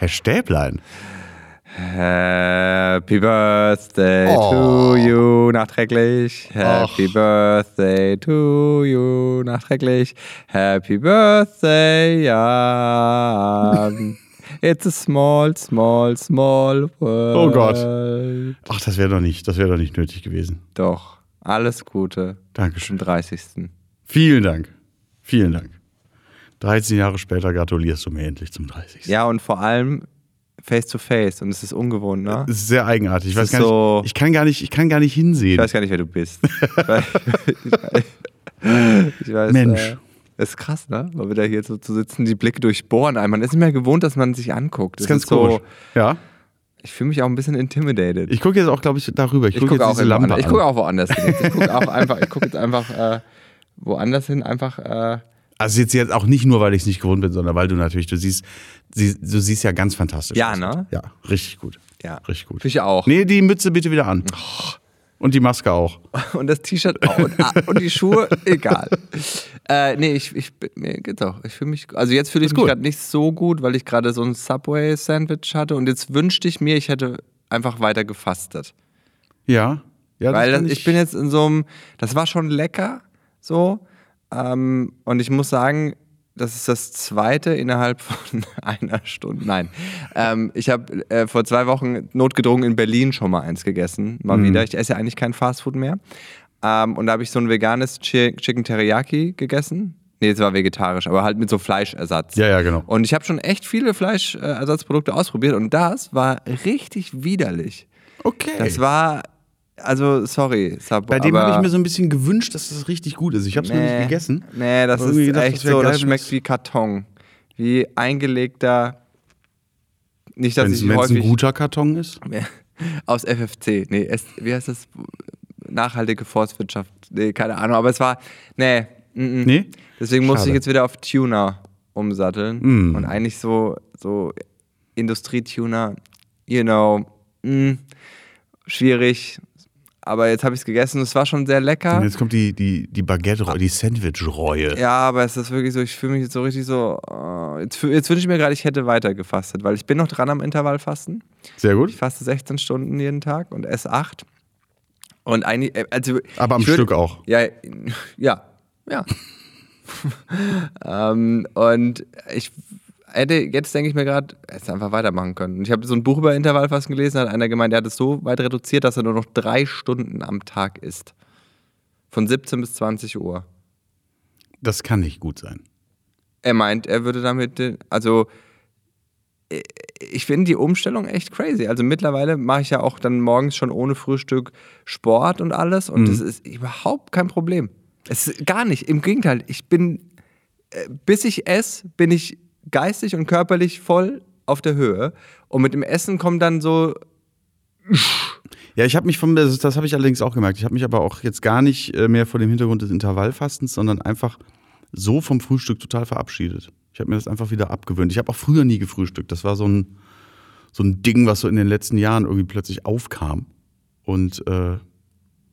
Herr Stäblein. Happy Birthday Oh. to you, nachträglich. Happy Birthday to you, nachträglich. Happy Birthday, Jan. It's a small, small, small world. Oh Gott. Ach, das wäre doch nicht, das wäre doch nicht nötig gewesen. Doch, alles Gute Dankeschön. zum 30. Vielen Dank. Vielen Dank. 13 Jahre später gratulierst du mir endlich zum 30. Ja, und vor allem face to face. Und es ist ungewohnt, ne? Es ist sehr eigenartig. Ich weiß ist gar nicht, so- ich kann gar nicht, ich kann gar nicht hinsehen. Ich weiß gar nicht, wer du bist. Ich weiß, Mensch. Äh, ist krass, ne? Mal wieder hier so zu sitzen, die Blicke durchbohren. Man ist nicht mehr gewohnt, dass man sich anguckt. das ist ganz so, komisch. Ja. Ich fühle mich auch ein bisschen intimidated. Ich gucke jetzt auch, glaube ich, darüber. Ich, Ich gucke gucke jetzt auch, diese Lampe woanders- ich an. gucke auch woanders hin. Ich gucke auch einfach, ich gucke jetzt einfach äh, woanders hin, einfach. Äh, Also jetzt, jetzt auch nicht nur, weil ich es nicht gewohnt bin, sondern weil du natürlich, du siehst, sie, du siehst ja ganz fantastisch Ja, aus. ne? Ja, richtig gut. ja, Richtig gut. Ich auch. Nee, die Mütze bitte wieder an. Und die Maske auch. Und das T-Shirt auch. Und, ah, und die Schuhe, egal. Äh, nee, ich, ich, mir geht's auch. Ich fühle mich, also jetzt fühle ich mich gerade nicht so gut, weil ich gerade so ein Subway-Sandwich hatte. Und jetzt wünschte ich mir, ich hätte einfach weiter gefastet. Ja. ja weil das, ich bin jetzt in so einem, das war schon lecker, so. Ähm, und ich muss sagen, das ist das zweite innerhalb von einer Stunde. Nein. Ähm, ich habe äh, vor zwei Wochen notgedrungen in Berlin schon mal eins gegessen. Mal Mhm. wieder. Ich esse ja eigentlich kein Fastfood mehr. Ähm, und da habe ich so ein veganes Chi Chicken Teriyaki gegessen. Nee, es war vegetarisch, aber halt mit so Fleischersatz. Ja, ja, genau. Und ich habe schon echt viele Fleischersatzprodukte ausprobiert und das war richtig widerlich. Okay. Das war, also sorry, Sabo, Bei dem habe ich mir so ein bisschen gewünscht, dass das richtig gut ist. Ich habe es noch nicht gegessen. Nee, das ist gedacht, echt das so, das schmeckt wie Karton. Wie eingelegter, nicht, dass Wenn ich es ein häufig guter Karton ist. aus FFC, nee, es, wie heißt das? Nachhaltige Forstwirtschaft, nee, keine Ahnung, aber es war, nee, mm, mm. Nee? Deswegen musste ich jetzt wieder auf Tuner umsatteln. Mm. Und eigentlich so, so Industrietuner, you know, mm, schwierig. Aber jetzt habe ich es gegessen, es war schon sehr lecker. Und jetzt kommt die, die, die Baguette, die Sandwich-Reue. Ja, aber es ist wirklich so, ich fühle mich jetzt so richtig so, äh, jetzt, jetzt wünsche ich mir gerade, ich hätte weiter gefastet, weil ich bin noch dran am Intervallfasten. Sehr gut. Ich faste 16 Stunden jeden Tag und esse 8. Und eigentlich, äh, also. Aber am würd- Stück auch. Ja, ja, ja. ähm, und ich hätte, jetzt denke ich mir gerade, hätte einfach weitermachen können. Und ich habe so ein Buch über Intervallfasten gelesen, hat einer gemeint, der hat es so weit reduziert, dass er nur noch drei Stunden am Tag isst. Von 17 bis 20 Uhr. Das kann nicht gut sein. Er meint, er würde damit, also äh, ich finde die Umstellung echt crazy. Also mittlerweile mache ich ja auch dann morgens schon ohne Frühstück Sport und alles und das ist überhaupt kein Problem. Es ist gar nicht. Im Gegenteil, ich bin, äh, bis ich esse, bin ich geistig und körperlich voll auf der Höhe und mit dem Essen kommt dann so, Ja, ich habe mich vom, das, das habe ich allerdings auch gemerkt. Ich habe mich aber auch jetzt gar nicht äh, mehr vor dem Hintergrund des Intervallfastens, sondern einfach so vom Frühstück total verabschiedet. Ich habe mir das einfach wieder abgewöhnt. Ich habe auch früher nie gefrühstückt. Das war so ein, so ein Ding, was so in den letzten Jahren irgendwie plötzlich aufkam. Und äh,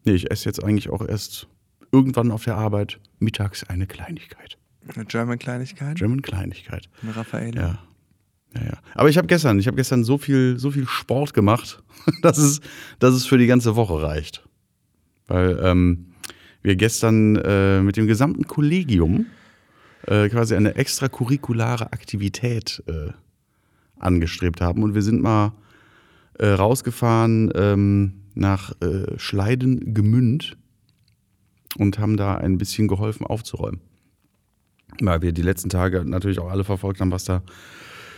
nee, ich esse jetzt eigentlich auch erst irgendwann auf der Arbeit mittags eine Kleinigkeit. Eine German Kleinigkeit, German Kleinigkeit. eine Raffaele. Ja. Ja, ja. Aber ich habe gestern, ich habe gestern so viel, so viel Sport gemacht, dass es, dass es für die ganze Woche reicht. Weil ähm, wir gestern äh, mit dem gesamten Kollegium äh, quasi eine extracurriculare Aktivität äh, angestrebt haben. Und wir sind mal äh, rausgefahren ähm, nach äh, Schleiden-Gemünd und haben da ein bisschen geholfen aufzuräumen. Weil wir die letzten Tage natürlich auch alle verfolgt haben, was da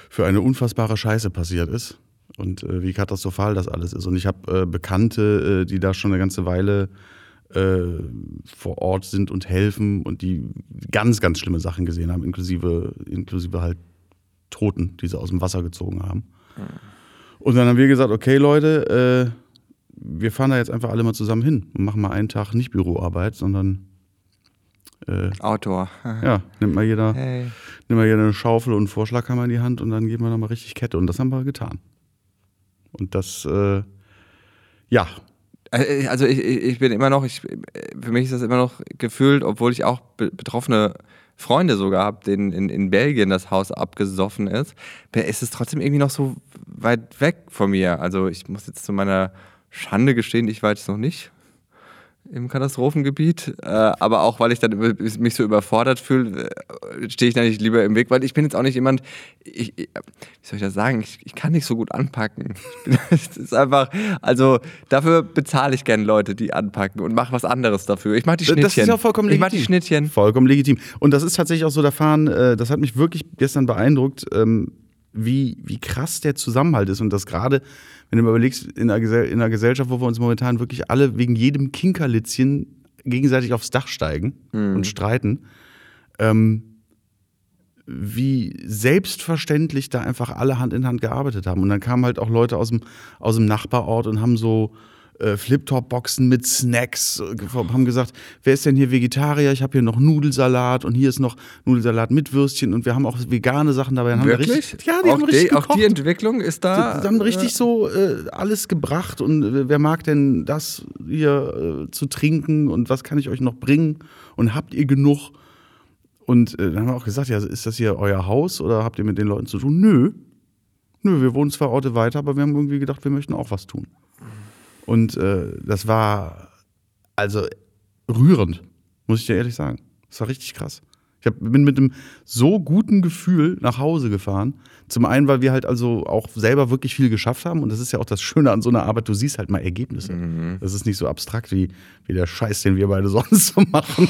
für eine unfassbare Scheiße passiert ist und äh, wie katastrophal das alles ist. Und ich habe äh, Bekannte, äh, die da schon eine ganze Weile äh, vor Ort sind und helfen und die ganz, ganz schlimme Sachen gesehen haben, inklusive, inklusive halt Toten, die sie aus dem Wasser gezogen haben. Und dann haben wir gesagt, okay Leute, äh, wir fahren da jetzt einfach alle mal zusammen hin und machen mal einen Tag nicht Büroarbeit, sondern äh, Outdoor. ja, nimmt mal jeder Hey. nehmen wir hier eine Schaufel und einen Vorschlaghammer in die Hand und dann geben wir da mal richtig Kette. Und das haben wir getan. Und das, äh, ja, Also ich, ich ich bin immer noch, ich, für mich ist das immer noch gefühlt, obwohl ich auch be betroffene Freunde sogar habe, denen in, in Belgien das Haus abgesoffen ist, ist es trotzdem irgendwie noch so weit weg von mir. Also ich muss jetzt zu meiner Schande gestehen, ich war jetzt noch nicht im Katastrophengebiet, äh, aber auch weil ich dann mich so überfordert fühle, äh, stehe ich da nicht lieber im Weg, weil ich bin jetzt auch nicht jemand, ich, ich, wie soll ich das sagen, ich, ich kann nicht so gut anpacken. Es ist einfach, also dafür bezahle ich gerne Leute, die anpacken und mache was anderes dafür. Ich mache die Schnittchen. Das ist ja vollkommen legitim. Ich mache die Schnittchen. Vollkommen legitim. Und das ist tatsächlich auch so der Fahren, äh, das hat mich wirklich gestern beeindruckt, ähm, wie, wie krass der Zusammenhalt ist und das gerade wenn du mal überlegst, in einer, Gesell in einer Gesellschaft, wo wir uns momentan wirklich alle wegen jedem Kinkerlitzchen gegenseitig aufs Dach steigen mhm. und streiten, ähm, wie selbstverständlich da einfach alle Hand in Hand gearbeitet haben. Und dann kamen halt auch Leute aus dem, aus dem Nachbarort und haben so äh, Flip-Top-Boxen mit Snacks, äh, haben gesagt, wer ist denn hier Vegetarier? Ich habe hier noch Nudelsalat und hier ist noch Nudelsalat mit Würstchen und wir haben auch vegane Sachen dabei. Dann Wirklich? Richtig, ja, die auch haben richtig die, Auch die Entwicklung ist da. Die, haben richtig so äh, alles gebracht und äh, wer mag denn das hier äh, zu trinken und was kann ich euch noch bringen und habt ihr genug? Und äh, dann haben wir auch gesagt, ja, ist das hier euer Haus oder habt ihr mit den Leuten zu tun? Nö. Nö, wir wohnen zwar Orte weiter, aber wir haben irgendwie gedacht, wir möchten auch was tun. Und äh, das war also rührend, muss ich dir ehrlich sagen. Das war richtig krass. Ich hab, bin mit einem so guten Gefühl nach Hause gefahren. Zum einen, weil wir halt also auch selber wirklich viel geschafft haben. Und das ist ja auch das Schöne an so einer Arbeit, du siehst halt mal Ergebnisse. Mhm. Das ist nicht so abstrakt wie, wie der Scheiß, den wir beide sonst so machen.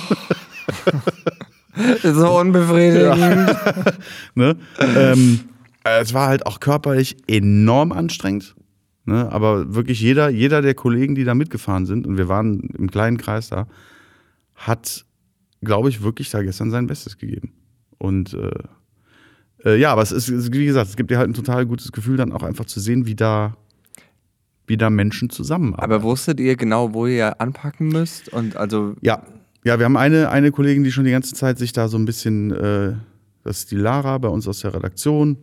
so unbefriedigend. Ja. ne? ähm, es war halt auch körperlich enorm anstrengend. Ne? Aber wirklich jeder, jeder der Kollegen, die da mitgefahren sind, und wir waren im kleinen Kreis da, hat, glaube ich, wirklich da gestern sein Bestes gegeben. Und äh, äh, ja, aber es ist, wie gesagt, es gibt dir halt ein total gutes Gefühl, dann auch einfach zu sehen, wie da, wie da Menschen zusammenarbeiten. Aber wusstet ihr genau, wo ihr anpacken müsst? Und also ja, ja, wir haben eine, eine Kollegin, die schon die ganze Zeit sich da so ein bisschen, äh, das ist die Lara bei uns aus der Redaktion,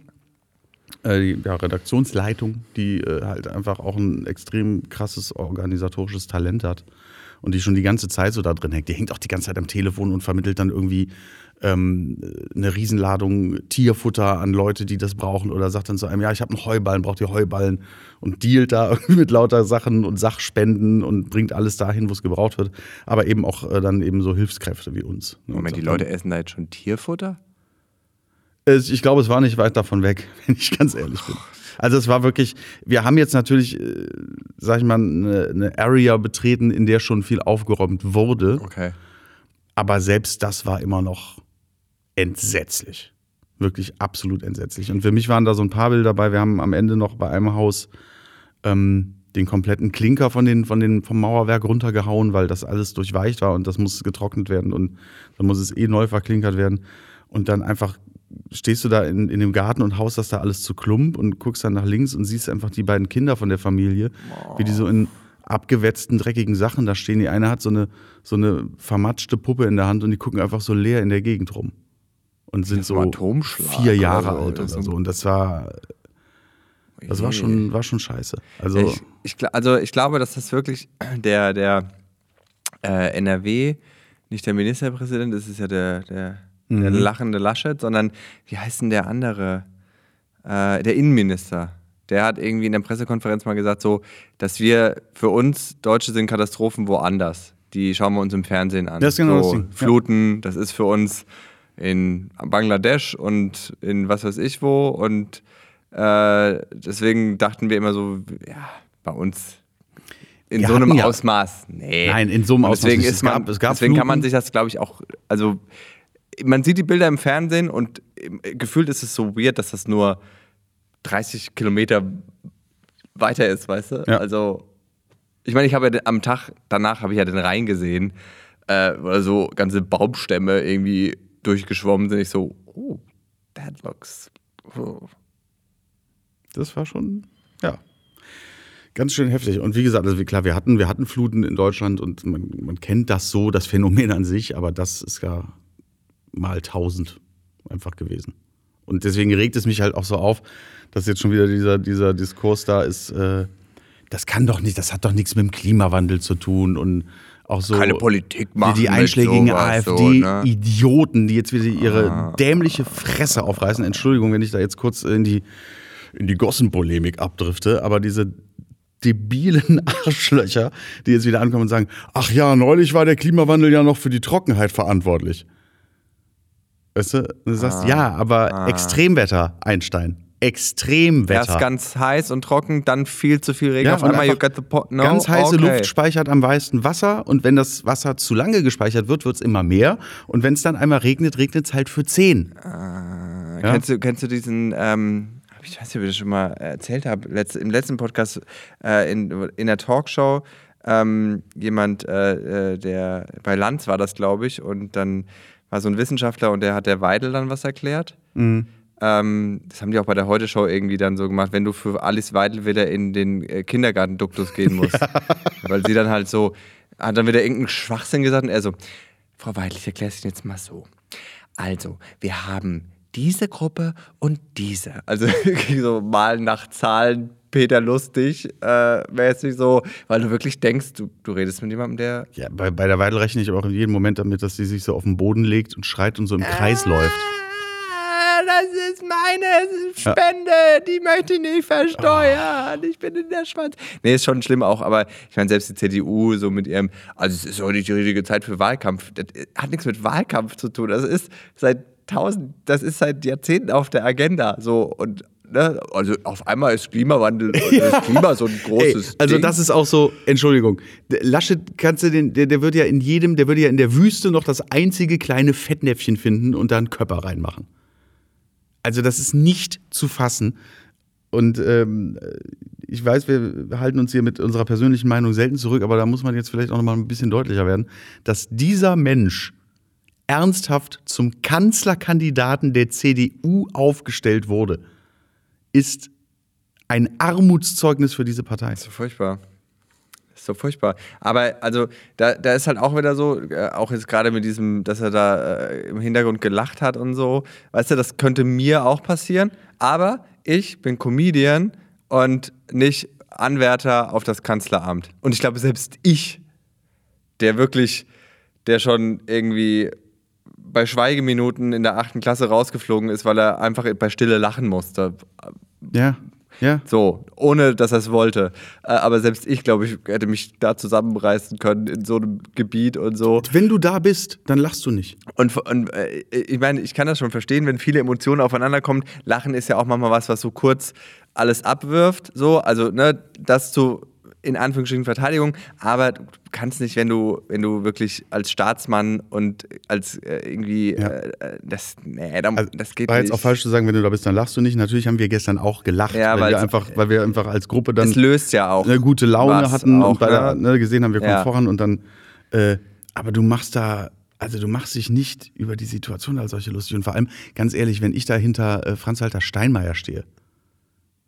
die ja, Redaktionsleitung, die äh, halt einfach auch ein extrem krasses organisatorisches Talent hat und die schon die ganze Zeit so da drin hängt. Die hängt auch die ganze Zeit am Telefon und vermittelt dann irgendwie ähm, eine Riesenladung Tierfutter an Leute, die das brauchen oder sagt dann zu einem, ja, ich habe einen Heuballen, braucht ihr Heuballen und dealt da mit lauter Sachen und Sachspenden und bringt alles dahin, wo es gebraucht wird, aber eben auch äh, dann eben so Hilfskräfte wie uns. Ne, Moment, die Leute essen da jetzt schon Tierfutter? Ich glaube, es war nicht weit davon weg, wenn ich ganz ehrlich bin. Also es war wirklich, wir haben jetzt natürlich, äh, sag ich mal, eine, eine Area betreten, in der schon viel aufgeräumt wurde. Okay. Aber selbst das war immer noch entsetzlich. Wirklich absolut entsetzlich. Und für mich waren da so ein paar Bilder dabei. Wir haben am Ende noch bei einem Haus ähm, den kompletten Klinker von den, von den, vom Mauerwerk runtergehauen, weil das alles durchweicht war und das muss getrocknet werden und dann muss es eh neu verklinkert werden. Und dann einfach stehst du da in, in dem Garten und haust das da alles zu Klump und guckst dann nach links und siehst einfach die beiden Kinder von der Familie, oh. wie die so in abgewetzten, dreckigen Sachen da stehen. Die eine hat so eine, so eine vermatschte Puppe in der Hand und die gucken einfach so leer in der Gegend rum. Und sind so vier Jahre oder alt oder so. Und das war, das war schon, war schon scheiße. Also ich, ich, also ich glaube, dass das wirklich der, der äh, NRW, nicht der Ministerpräsident, das ist ja der, der mhm. der lachende Laschet, sondern wie heißt denn der andere? Äh, der Innenminister. Der hat irgendwie in der Pressekonferenz mal gesagt, so, dass wir für uns Deutsche sind Katastrophen woanders. Die schauen wir uns im Fernsehen an. Das ist genau so, das Ding. Fluten, ja. das ist für uns in Bangladesch und in was weiß ich wo. Und äh, deswegen dachten wir immer so, ja, bei uns in wir so einem ja, Ausmaß. Nee. Nein, in so einem Ausmaß. Deswegen, ist man, es gab deswegen kann man sich das, glaube ich, auch, also man sieht die Bilder im Fernsehen und gefühlt ist es so weird, dass das nur 30 Kilometer weiter ist, weißt du? Ja. Also, ich meine, ich habe ja am Tag danach habe ich ja den Rhein gesehen, äh, oder so ganze Baumstämme irgendwie durchgeschwommen sind. Ich so, oh, that looks. Oh. Das war schon, ja. Ganz schön heftig. Und wie gesagt, also klar, wir hatten, wir hatten Fluten in Deutschland und man, man kennt das so, das Phänomen an sich, aber das ist ja mal tausend einfach gewesen. Und deswegen regt es mich halt auch so auf, dass jetzt schon wieder dieser, dieser Diskurs da ist, äh, das kann doch nicht, das hat doch nichts mit dem Klimawandel zu tun und auch so Keine Politik machen die mit einschlägigen so, ne? AfD-Idioten, die jetzt wieder ihre Ah. dämliche Fresse aufreißen. Entschuldigung, wenn ich da jetzt kurz in die, in die Gossenpolemik abdrifte, aber diese debilen Arschlöcher, die jetzt wieder ankommen und sagen, ach ja, neulich war der Klimawandel ja noch für die Trockenheit verantwortlich. Weißt du, du sagst, Ah. ja, aber Extremwetter, Einstein. Extremwetter. Erst ganz heiß und trocken, dann viel zu viel Regen. Ja, Auf einmal, you got the pot. No, Ganz heiße okay. Luft speichert am meisten Wasser und wenn das Wasser zu lange gespeichert wird, wird es immer mehr. Und wenn es dann einmal regnet, regnet es halt für zehn. Äh, Ja? Kennst, du, kennst du diesen, ähm, ich weiß nicht, ob ich das schon mal erzählt habe, letzt, im letzten Podcast äh, in, in der Talkshow, ähm, jemand, äh, äh, der bei Lanz war das, glaube ich, und dann war so ein Wissenschaftler und der hat der Weidel dann was erklärt. Ähm, das haben die auch bei der Heute-Show irgendwie dann so gemacht, wenn du für Alice Weidel wieder in den äh, Kindergartenduktus gehen musst. Weil sie dann halt so, hat dann wieder irgendeinen Schwachsinn gesagt und er so, Frau Weidel, ich erkläre es Ihnen jetzt mal so. Also, wir haben diese Gruppe und diese. Also so mal nach Zahlen Peter Lustig äh, mäßig so, weil du wirklich denkst, du, du redest mit jemandem, der Ja, bei, bei der Weidel rechne ich aber auch in jedem Moment damit, dass sie sich so auf den Boden legt und schreit und so im Kreis läuft. Ah, das ist meine Spende, die möchte ich nicht versteuern. Ich bin in der Schwanz. Nee, ist schon schlimm auch, aber ich meine, selbst die CDU so mit ihrem, also es ist auch nicht die richtige Zeit für Wahlkampf. Das hat nichts mit Wahlkampf zu tun. Das ist seit tausend, das ist seit Jahrzehnten auf der Agenda. So und ne, also auf einmal ist Klimawandel und das Klima so ein Ey, großes also Ding. das ist auch so, Entschuldigung, Laschet kannst du den, der, der wird ja in jedem, der würde ja in der Wüste noch das einzige kleine Fettnäpfchen finden und da einen Körper reinmachen. Also das ist nicht zu fassen. Und ähm, ich weiß, wir halten uns hier mit unserer persönlichen Meinung selten zurück, aber da muss man jetzt vielleicht auch noch mal ein bisschen deutlicher werden, dass dieser Mensch ernsthaft zum Kanzlerkandidaten der CDU aufgestellt wurde, ist ein Armutszeugnis für diese Partei. so furchtbar. Ist so furchtbar. Aber also, da, da ist halt auch wieder so, äh, auch jetzt gerade mit diesem, dass er da äh, im Hintergrund gelacht hat und so. Weißt du, das könnte mir auch passieren. Aber ich bin Comedian und nicht Anwärter auf das Kanzleramt. Und ich glaube, selbst ich, der wirklich, der schon irgendwie bei Schweigeminuten in der achten Klasse rausgeflogen ist, weil er einfach bei Stille lachen musste. Ja, ja. So, ohne dass er es wollte. Äh, Aber selbst ich, glaube ich, hätte mich da zusammenreißen können in so einem Gebiet und so. Wenn du da bist, dann lachst du nicht. Und, und äh, ich meine, ich kann das schon verstehen, wenn viele Emotionen aufeinander kommen. Lachen ist ja auch manchmal was, was so kurz alles abwirft. So, also, ne, das zu in Anführungsstrichen Verteidigung, aber du kannst nicht, wenn du, wenn du wirklich als Staatsmann und als äh, irgendwie Ja. äh, das, nee, da, Also, das geht war nicht. jetzt auch falsch zu sagen, wenn du da bist, dann lachst du nicht. Natürlich haben wir gestern auch gelacht, Ja, weil, wir es- einfach, weil wir einfach als Gruppe dann das löst ja auch. eine gute Laune hatten auch, und bei der, ne, gesehen haben, wir kommen Ja. voran und dann, äh, aber du machst da, also du machst dich nicht über die Situation als solche lustig und vor allem, ganz ehrlich, wenn ich da hinter äh, Franz-Walter Steinmeier stehe,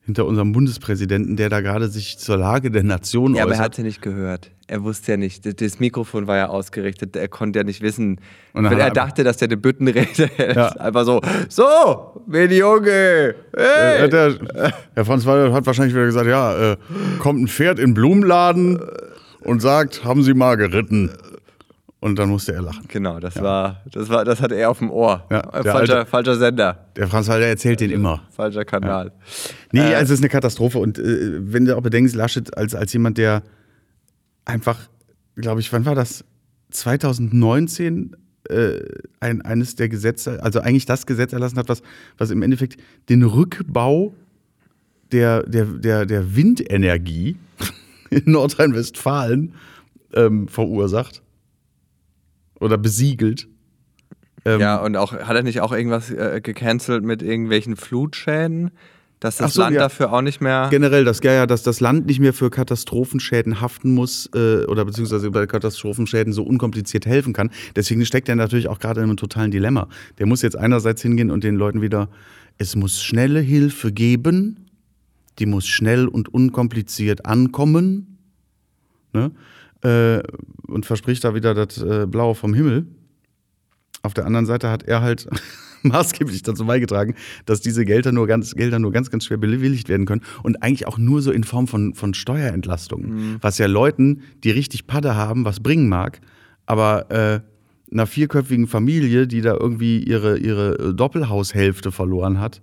hinter unserem Bundespräsidenten, der da gerade sich zur Lage der Nation Ja, aber er äußert. hat ja nicht gehört. Er wusste ja nicht. Das- Mikrofon war ja ausgerichtet. Er konnte ja nicht wissen. Und er er dachte, dass der eine Büttenrede. Ja. Einfach so, so, mein Junge, Äh, hey. der, Herr Franz Walter hat wahrscheinlich wieder gesagt, ja, äh, kommt ein Pferd in den Blumenladen und sagt, haben Sie mal geritten. Und dann musste er lachen. Genau, das war, das war, das hatte er auf dem Ohr. Ja, falscher, alte- falscher Sender, Der Franz Walter erzählt den immer. falscher Kanal. Nee, Äh. also es ist eine Katastrophe. Und äh, wenn du auch bedenkst, Laschet als, als jemand, der einfach, glaube ich, wann war das? 2019 äh, ein, eines der Gesetze, also eigentlich das Gesetz erlassen hat, was, was im Endeffekt den Rückbau der, der, der, der Windenergie in Nordrhein-Westfalen ähm, verursacht oder besiegelt. Ähm, Ja, und auch, hat er nicht auch irgendwas äh, gecancelt mit irgendwelchen Flutschäden? Dass das so, Land ja. dafür auch nicht mehr. Generell, dass, ja, ja, dass das Land nicht mehr für Katastrophenschäden haften muss äh, oder beziehungsweise bei Katastrophenschäden so unkompliziert helfen kann. Deswegen steckt er natürlich auch gerade in einem totalen Dilemma. Der muss jetzt einerseits hingehen und den Leuten wieder, es muss schnelle Hilfe geben, die muss schnell und unkompliziert ankommen ne? Äh, und verspricht da wieder das äh, Blaue vom Himmel. Auf der anderen Seite hat er halt maßgeblich dazu beigetragen, dass diese Gelder nur ganz, Gelder nur ganz, ganz schwer bewilligt werden können und eigentlich auch nur so in Form von, von Steuerentlastungen. Mhm. Was ja Leuten, die richtig Padde haben, was bringen mag, aber äh, einer vierköpfigen Familie, die da irgendwie ihre, ihre Doppelhaushälfte verloren hat,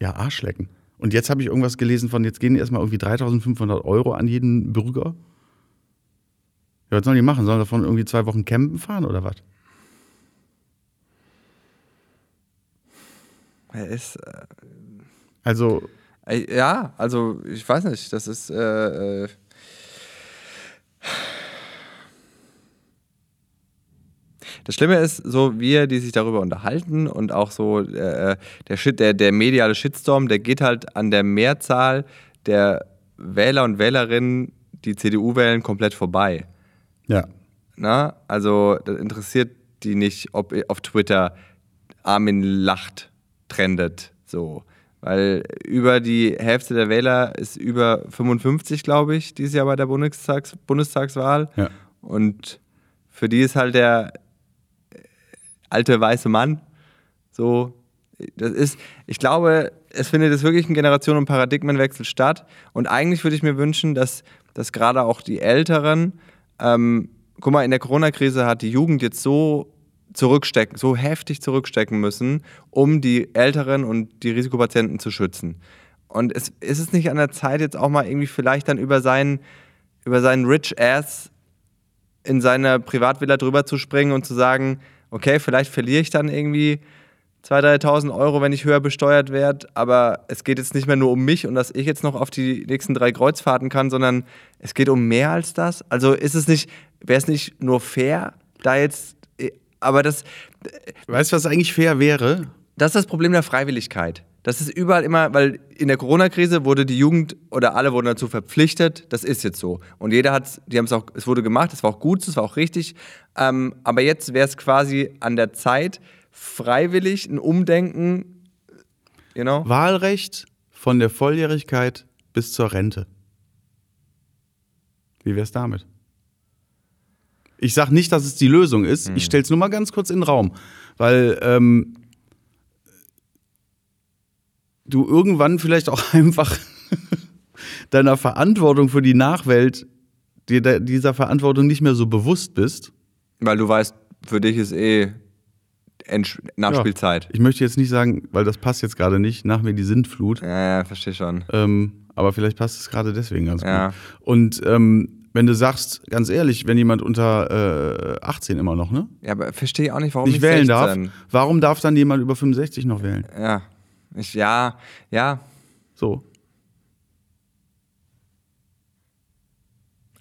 ja, Arschlecken. Und jetzt habe ich irgendwas gelesen von, jetzt gehen erstmal irgendwie 3500 Euro an jeden Bürger. Ja, was sollen die machen? Sollen davon irgendwie zwei Wochen campen fahren oder was? Er ist. Äh, also. Äh, ja, also ich weiß nicht, das ist. Äh, äh Das Schlimme ist, so wir, die sich darüber unterhalten und auch so äh, der, Shit, der, der mediale Shitstorm, der geht halt an der Mehrzahl der Wähler und Wählerinnen, die CDU wählen, komplett vorbei. Ja. Na, also das interessiert die nicht, ob auf Twitter Armin lacht trendet. So. Weil über die Hälfte der Wähler ist über 55, glaube ich, dieses Jahr bei der Bundestags Bundestagswahl. Ja. Und für die ist halt der alte weiße Mann. So, das ist, ich glaube, es findet jetzt wirklich ein Generationen- und Paradigmenwechsel statt. Und eigentlich würde ich mir wünschen, dass, dass gerade auch die Älteren, ähm, guck mal, in der Corona-Krise hat die Jugend jetzt so zurückstecken, so heftig zurückstecken müssen, um die Älteren und die Risikopatienten zu schützen. Und es ist es nicht an der Zeit, jetzt auch mal irgendwie vielleicht dann über seinen, über seinen Rich Ass in seiner Privatvilla drüber zu springen und zu sagen, okay, vielleicht verliere ich dann irgendwie 2.000, 3.000 Euro, wenn ich höher besteuert werde, aber es geht jetzt nicht mehr nur um mich und dass ich jetzt noch auf die nächsten drei Kreuzfahrten kann, sondern es geht um mehr als das. Also ist es nicht, wäre es nicht nur fair, da jetzt, aber das. Weißt du, was eigentlich fair wäre? Das ist das Problem der Freiwilligkeit. Das ist überall immer, weil in der Corona-Krise wurde die Jugend oder alle wurden dazu verpflichtet, das ist jetzt so. Und jeder hat, die haben es auch, es wurde gemacht, es war auch gut, es war auch richtig. Ähm, aber jetzt wäre es quasi an der Zeit, freiwillig ein Umdenken, you know? Wahlrecht von der Volljährigkeit bis zur Rente. Wie wäre es damit? Ich sage nicht, dass es die Lösung ist. Hm. Ich stelle es nur mal ganz kurz in den Raum. Weil ähm, du irgendwann vielleicht auch einfach deiner Verantwortung für die Nachwelt, dir dieser Verantwortung nicht mehr so bewusst bist. Weil du weißt, für dich ist eh Nachspielzeit. Ja, ich möchte jetzt nicht sagen, weil das passt jetzt gerade nicht, nach mir die Sintflut. Ja, ja, verstehe schon. Ähm, aber vielleicht passt es gerade deswegen ganz ja. gut. Und ähm, wenn du sagst, ganz ehrlich, wenn jemand unter äh, 18 immer noch, ne? Ja, aber verstehe ich auch nicht, warum nicht wählen 16. darf. Warum darf dann jemand über 65 noch wählen? Ja. Ich, ja, ja. So.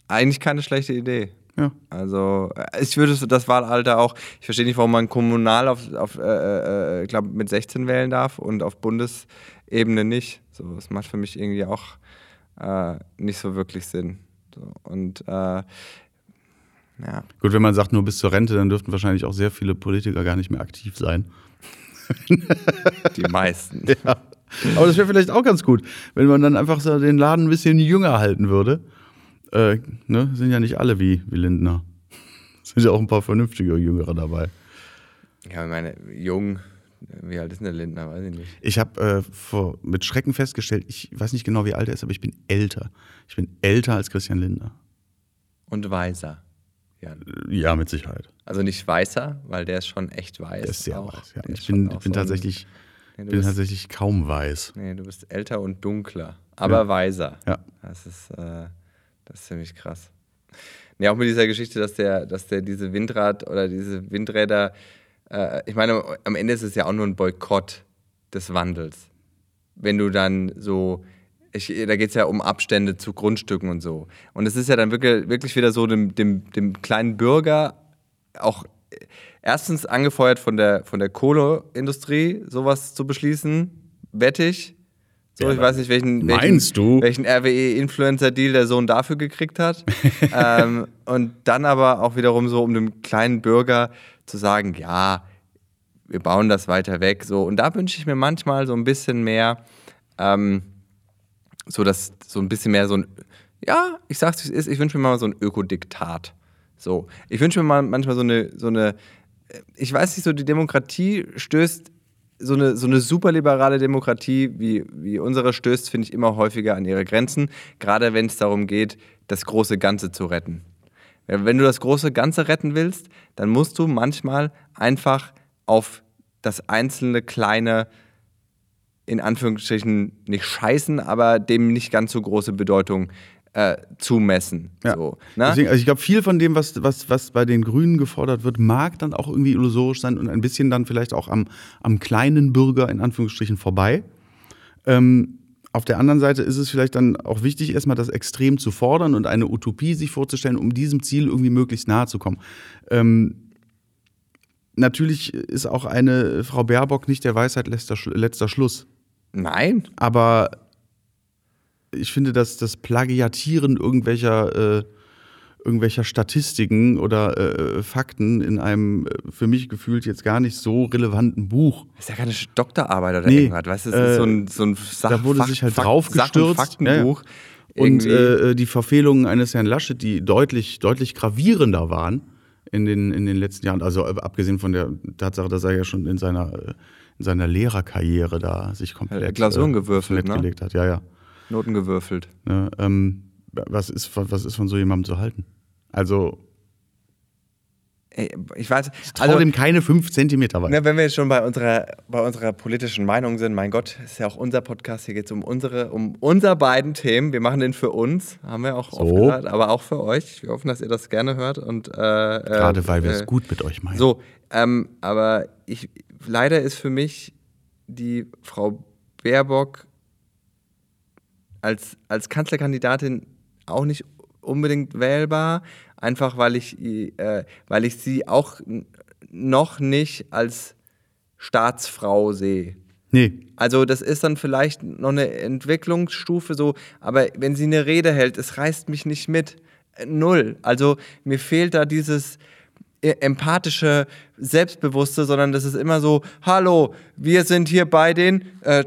Eigentlich keine schlechte Idee. Ja. Also, ich würde das Wahlalter auch, ich verstehe nicht, warum man kommunal auf, auf äh, äh, ich glaube, mit 16 wählen darf und auf Bundesebene nicht. So, das macht für mich irgendwie auch äh, nicht so wirklich Sinn. So, und äh, ja. Gut, wenn man sagt, nur bis zur Rente, dann dürften wahrscheinlich auch sehr viele Politiker gar nicht mehr aktiv sein. Die meisten. Ja. Aber das wäre vielleicht auch ganz gut, wenn man dann einfach so den Laden ein bisschen jünger halten würde. Äh, ne? Sind ja nicht alle wie, wie Lindner. Sind ja auch ein paar vernünftige Jüngere dabei. Ja, ich meine, jung, wie alt ist denn der Lindner? Weiß ich nicht. Ich habe äh, mit Schrecken festgestellt, ich weiß nicht genau, wie alt er ist, aber ich bin älter. Ich bin älter als Christian Lindner. Und weiser. Ja. ja, mit Sicherheit. Also nicht weißer, weil der ist schon echt weiß. Der ist sehr auch. weiß, ja. Ich bin, bin so tatsächlich, nee, bin bist, tatsächlich kaum weiß. Nee, du bist älter und dunkler, aber ja. weiser. Ja. Das ist, äh, das ist ziemlich krass. Nee, auch mit dieser Geschichte, dass der, dass der diese Windrad oder diese Windräder, äh, ich meine, am Ende ist es ja auch nur ein Boykott des Wandels. Wenn du dann so ich, da geht es ja um Abstände zu Grundstücken und so. Und es ist ja dann wirklich, wirklich wieder so dem, dem, dem kleinen Bürger auch erstens angefeuert von der, von der Kohleindustrie, sowas zu beschließen, wettig. So, ja, ich weiß nicht, welchen, meinst welchen, du? welchen RWE-Influencer-Deal der Sohn dafür gekriegt hat. ähm, und dann aber auch wiederum so, um dem kleinen Bürger zu sagen, ja, wir bauen das weiter weg. So. Und da wünsche ich mir manchmal so ein bisschen mehr, ähm, so dass so ein bisschen mehr so ein, ja, ich sag's wie es ist, ich wünsche mir mal so ein Ökodiktat. So, ich wünsche mir mal manchmal so eine, so eine, ich weiß nicht, so die Demokratie stößt so eine, so eine superliberale Demokratie wie, wie unsere stößt, finde ich, immer häufiger an ihre Grenzen, gerade wenn es darum geht, das große Ganze zu retten. Wenn du das große Ganze retten willst, dann musst du manchmal einfach auf das einzelne kleine, in Anführungsstrichen nicht scheißen, aber dem nicht ganz so große Bedeutung äh, zumessen. Ja. So, ne? Deswegen, also ich glaube, viel von dem, was, was, was bei den Grünen gefordert wird, mag dann auch irgendwie illusorisch sein und ein bisschen dann vielleicht auch am, am kleinen Bürger in Anführungsstrichen vorbei. Ähm, auf der anderen Seite ist es vielleicht dann auch wichtig, erstmal das Extrem zu fordern und eine Utopie sich vorzustellen, um diesem Ziel irgendwie möglichst nahe zu kommen. Ähm, natürlich ist auch eine Frau Baerbock nicht der Weisheit letzter, letzter Schluss. Nein. Aber ich finde, dass das Plagiatieren irgendwelcher, äh, irgendwelcher Statistiken oder äh, Fakten in einem äh, für mich gefühlt jetzt gar nicht so relevanten Buch. Das ist ja keine Doktorarbeit oder Nee, irgendwas. Weißt du, das ist so ein, so ein Sach da wurde Fach- sich halt Fak- drauf Sach- und. Faktenbuch. Und Irgendwie. äh, die Verfehlungen eines Herrn Laschet, die deutlich, deutlich gravierender waren in den, in den letzten Jahren, also äh, abgesehen von der Tatsache, dass er ja schon in seiner, äh, in seiner Lehrerkarriere da sich komplett Klausuren äh, gewürfelt, ne? gelegt hat. Ja, ja. Noten gewürfelt. Ne, ähm, was, ist, was ist von so jemandem zu halten? Also, ich weiß, trau also, dem keine fünf Zentimeter weit. ne, wenn wir jetzt schon bei unserer, bei unserer politischen Meinung sind, mein Gott, ist ja auch unser Podcast, hier geht es um unsere, um unser beiden Themen. Wir machen den für uns, haben wir auch oft So. gesagt, aber auch für euch. Wir hoffen, dass ihr das gerne hört. Und, äh, Gerade weil wir äh, es gut mit euch meinen. So, ähm, aber ich, leider ist für mich die Frau Baerbock als, als Kanzlerkandidatin auch nicht unbedingt wählbar, einfach weil ich, äh, weil ich sie auch noch nicht als Staatsfrau sehe. Nee, Also das ist dann vielleicht noch eine Entwicklungsstufe so, aber wenn sie eine Rede hält, es reißt mich nicht mit. Äh, Null. Also mir fehlt da dieses äh, empathische, selbstbewusste, sondern das ist immer so, hallo, wir sind hier bei den äh,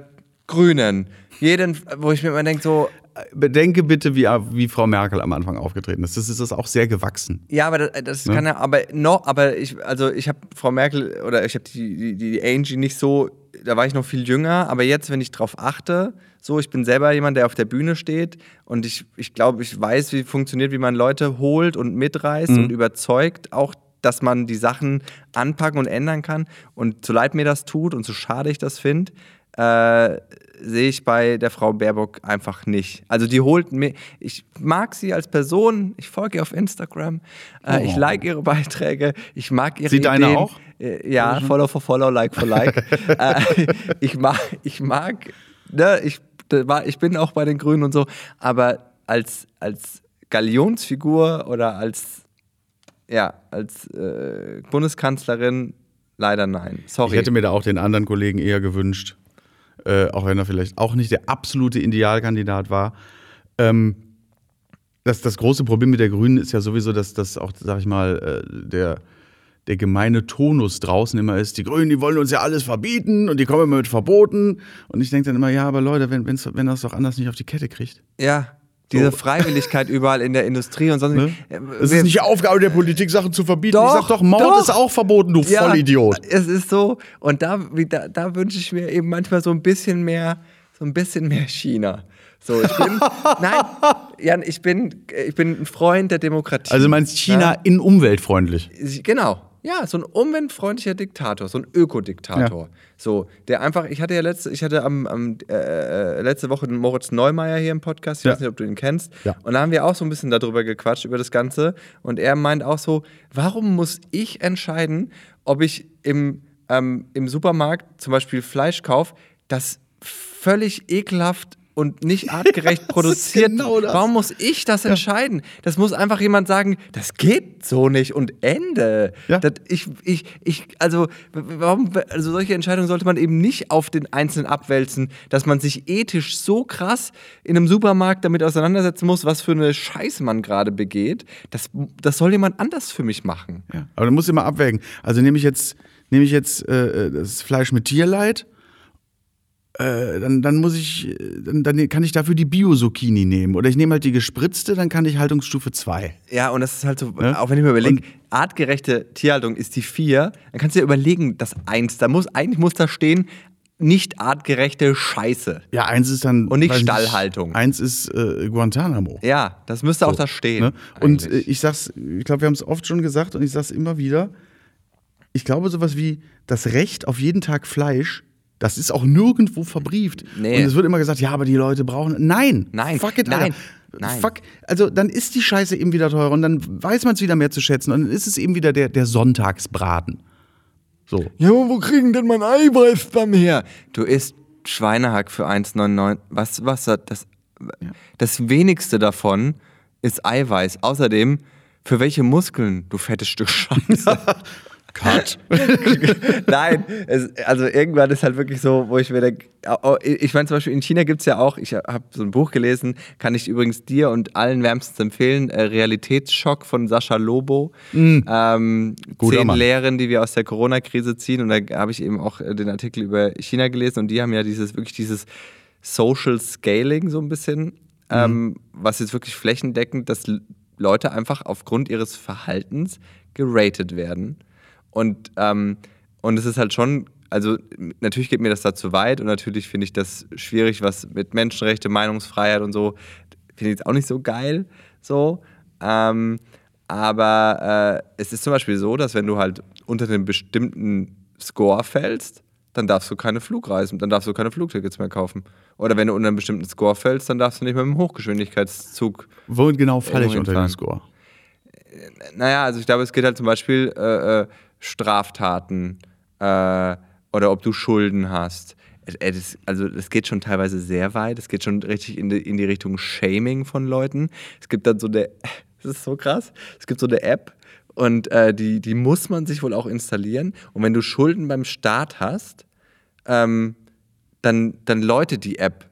Grünen. Jeden, wo ich mir immer denke so, bedenke bitte, wie, wie Frau Merkel am Anfang aufgetreten ist. Das ist das auch sehr gewachsen. Ja, aber das, das kann ja, aber noch, aber ich, also ich habe Frau Merkel oder ich habe die, die, die Angie nicht so, da war ich noch viel jünger, aber jetzt, wenn ich drauf achte, so, ich bin selber jemand, der auf der Bühne steht und ich, ich glaube, ich weiß, wie funktioniert, wie man Leute holt und mitreißt und überzeugt, auch dass man die Sachen anpacken und ändern kann. Und so leid mir das tut und so schade ich das finde, äh, sehe ich bei der Frau Baerbock einfach nicht. Also die holt mir, ich mag sie als Person, ich folge ihr auf Instagram, äh, ich Oh. like ihre Beiträge, ich mag ihre Sie deine Ideen. auch? Äh, ja, Follow for Follow, Like for Like. äh, ich mag, ich mag, ne, ich, ich bin auch bei den Grünen und so, aber als, als Galionsfigur oder als, ja, als äh, Bundeskanzlerin leider nein. Sorry. Ich hätte mir da auch den anderen Kollegen eher gewünscht, äh, auch wenn er vielleicht auch nicht der absolute Idealkandidat war. Ähm, das, das große Problem mit der Grünen ist ja sowieso, dass das auch, sag ich mal, äh, der, der gemeine Tonus draußen immer ist, die Grünen, die wollen uns ja alles verbieten und die kommen immer mit Verboten. Und ich denke dann immer, ja, aber Leute, wenn, wenn das doch anders nicht auf die Kette kriegt. Ja, diese So. Freiwilligkeit überall in der Industrie und sonst. Ne? Es ist nicht Aufgabe der Politik, Sachen zu verbieten. Doch, ich sag doch, Mord doch. ist auch verboten, du Ja, Vollidiot. Es ist so. Und da, da, da wünsche ich mir eben manchmal so ein bisschen mehr, so ein bisschen mehr China. So, ich bin, nein, Jan, ich bin, ich bin ein Freund der Demokratie. Also du meinst China Ja? in umweltfreundlich. Genau. Ja, so ein umweltfreundlicher Diktator, so ein Ökodiktator. So, der einfach, ich hatte ja letzte, ich hatte am, am äh, äh, letzte Woche den Moritz Neumeier hier im Podcast, ich Ja. weiß nicht, ob du ihn kennst. Ja. Und da haben wir auch so ein bisschen darüber gequatscht, über das Ganze. Und er meint auch so, warum muss ich entscheiden, ob ich im, ähm, im Supermarkt zum Beispiel Fleisch kaufe, das völlig ekelhaft und nicht artgerecht produziert. genau. Warum muss ich das entscheiden? Das muss einfach jemand sagen, das geht so nicht und Ende. Ja. Das, ich, ich, ich, also, warum, also solche Entscheidungen sollte man eben nicht auf den Einzelnen abwälzen, dass man sich ethisch so krass in einem Supermarkt damit auseinandersetzen muss, was für eine Scheiße man gerade begeht. Das, das soll jemand anders für mich machen. Ja. Aber du musst immer abwägen. Also nehme ich jetzt, nehme ich jetzt äh, das Fleisch mit Tierleid äh, dann, dann muss ich, dann, dann kann ich dafür die Bio-Zucchini nehmen. Oder ich nehme halt die gespritzte, dann kann ich Haltungsstufe 2. Ja, und das ist halt so, Ne? auch wenn ich mir überlege, artgerechte Tierhaltung ist die 4, dann kannst du dir überlegen, das 1, da muss, eigentlich muss da stehen, nicht artgerechte Scheiße. Ja, eins ist dann. Und nicht Stallhaltung. Eins ist äh, Guantanamo. Ja, das müsste auch da stehen. Ne? Und äh, ich sag's, ich glaube, wir haben es oft schon gesagt und ich sag's immer wieder. Ich glaube, sowas wie das Recht auf jeden Tag Fleisch, das ist auch nirgendwo verbrieft. Nee. Und es wird immer gesagt, ja, aber die Leute brauchen. Nein! Nein, Fuck it, nein, Alter. nein. Fuck. Also dann ist die Scheiße eben wieder teurer und dann weiß man es wieder mehr zu schätzen und dann ist es eben wieder der, der Sonntagsbraten. So. Ja, aber wo kriegen denn mein Eiweiß dann her? Du isst Schweinehack für 1,99. Was, was hat das? Das wenigste davon ist Eiweiß. Außerdem, für welche Muskeln, du fettes Stück Scheiße? Cut. Nein, es, also irgendwann ist halt wirklich so, wo ich mir denke, oh, ich meine zum Beispiel in China gibt es ja auch, ich habe so ein Buch gelesen, kann ich übrigens dir und allen wärmstens empfehlen, äh, Realitätsschock von Sascha Lobo. Ähm, Guter zehn Mann. Lehren, die wir aus der Corona-Krise ziehen und da habe ich eben auch äh, den Artikel über China gelesen und die haben ja dieses, wirklich dieses Social Scaling so ein bisschen, ähm, was jetzt wirklich flächendeckend, dass Leute einfach aufgrund ihres Verhaltens geratet werden. Und, ähm, und es ist halt schon, also natürlich geht mir das da zu weit und natürlich finde ich das schwierig, was mit Menschenrechte, Meinungsfreiheit und so, finde ich jetzt auch nicht so geil. So. Ähm, aber äh, es ist zum Beispiel so, dass wenn du halt unter einem bestimmten Score fällst, dann darfst du keine Flugreisen, dann darfst du keine Flugtickets mehr kaufen. Oder wenn du unter einem bestimmten Score fällst, dann darfst du nicht mehr mit dem Hochgeschwindigkeitszug Wo genau falle ich unter den hinfahren. Score? naja, also ich glaube, es geht halt zum Beispiel äh, äh, Straftaten äh, oder ob du Schulden hast. Das, also es geht schon teilweise sehr weit. Es geht schon richtig in die, in die Richtung Shaming von Leuten. Es gibt dann so eine, das ist so krass, es gibt so eine App und äh, die, die muss man sich wohl auch installieren. Und wenn du Schulden beim Staat hast, ähm, dann, dann läutet die App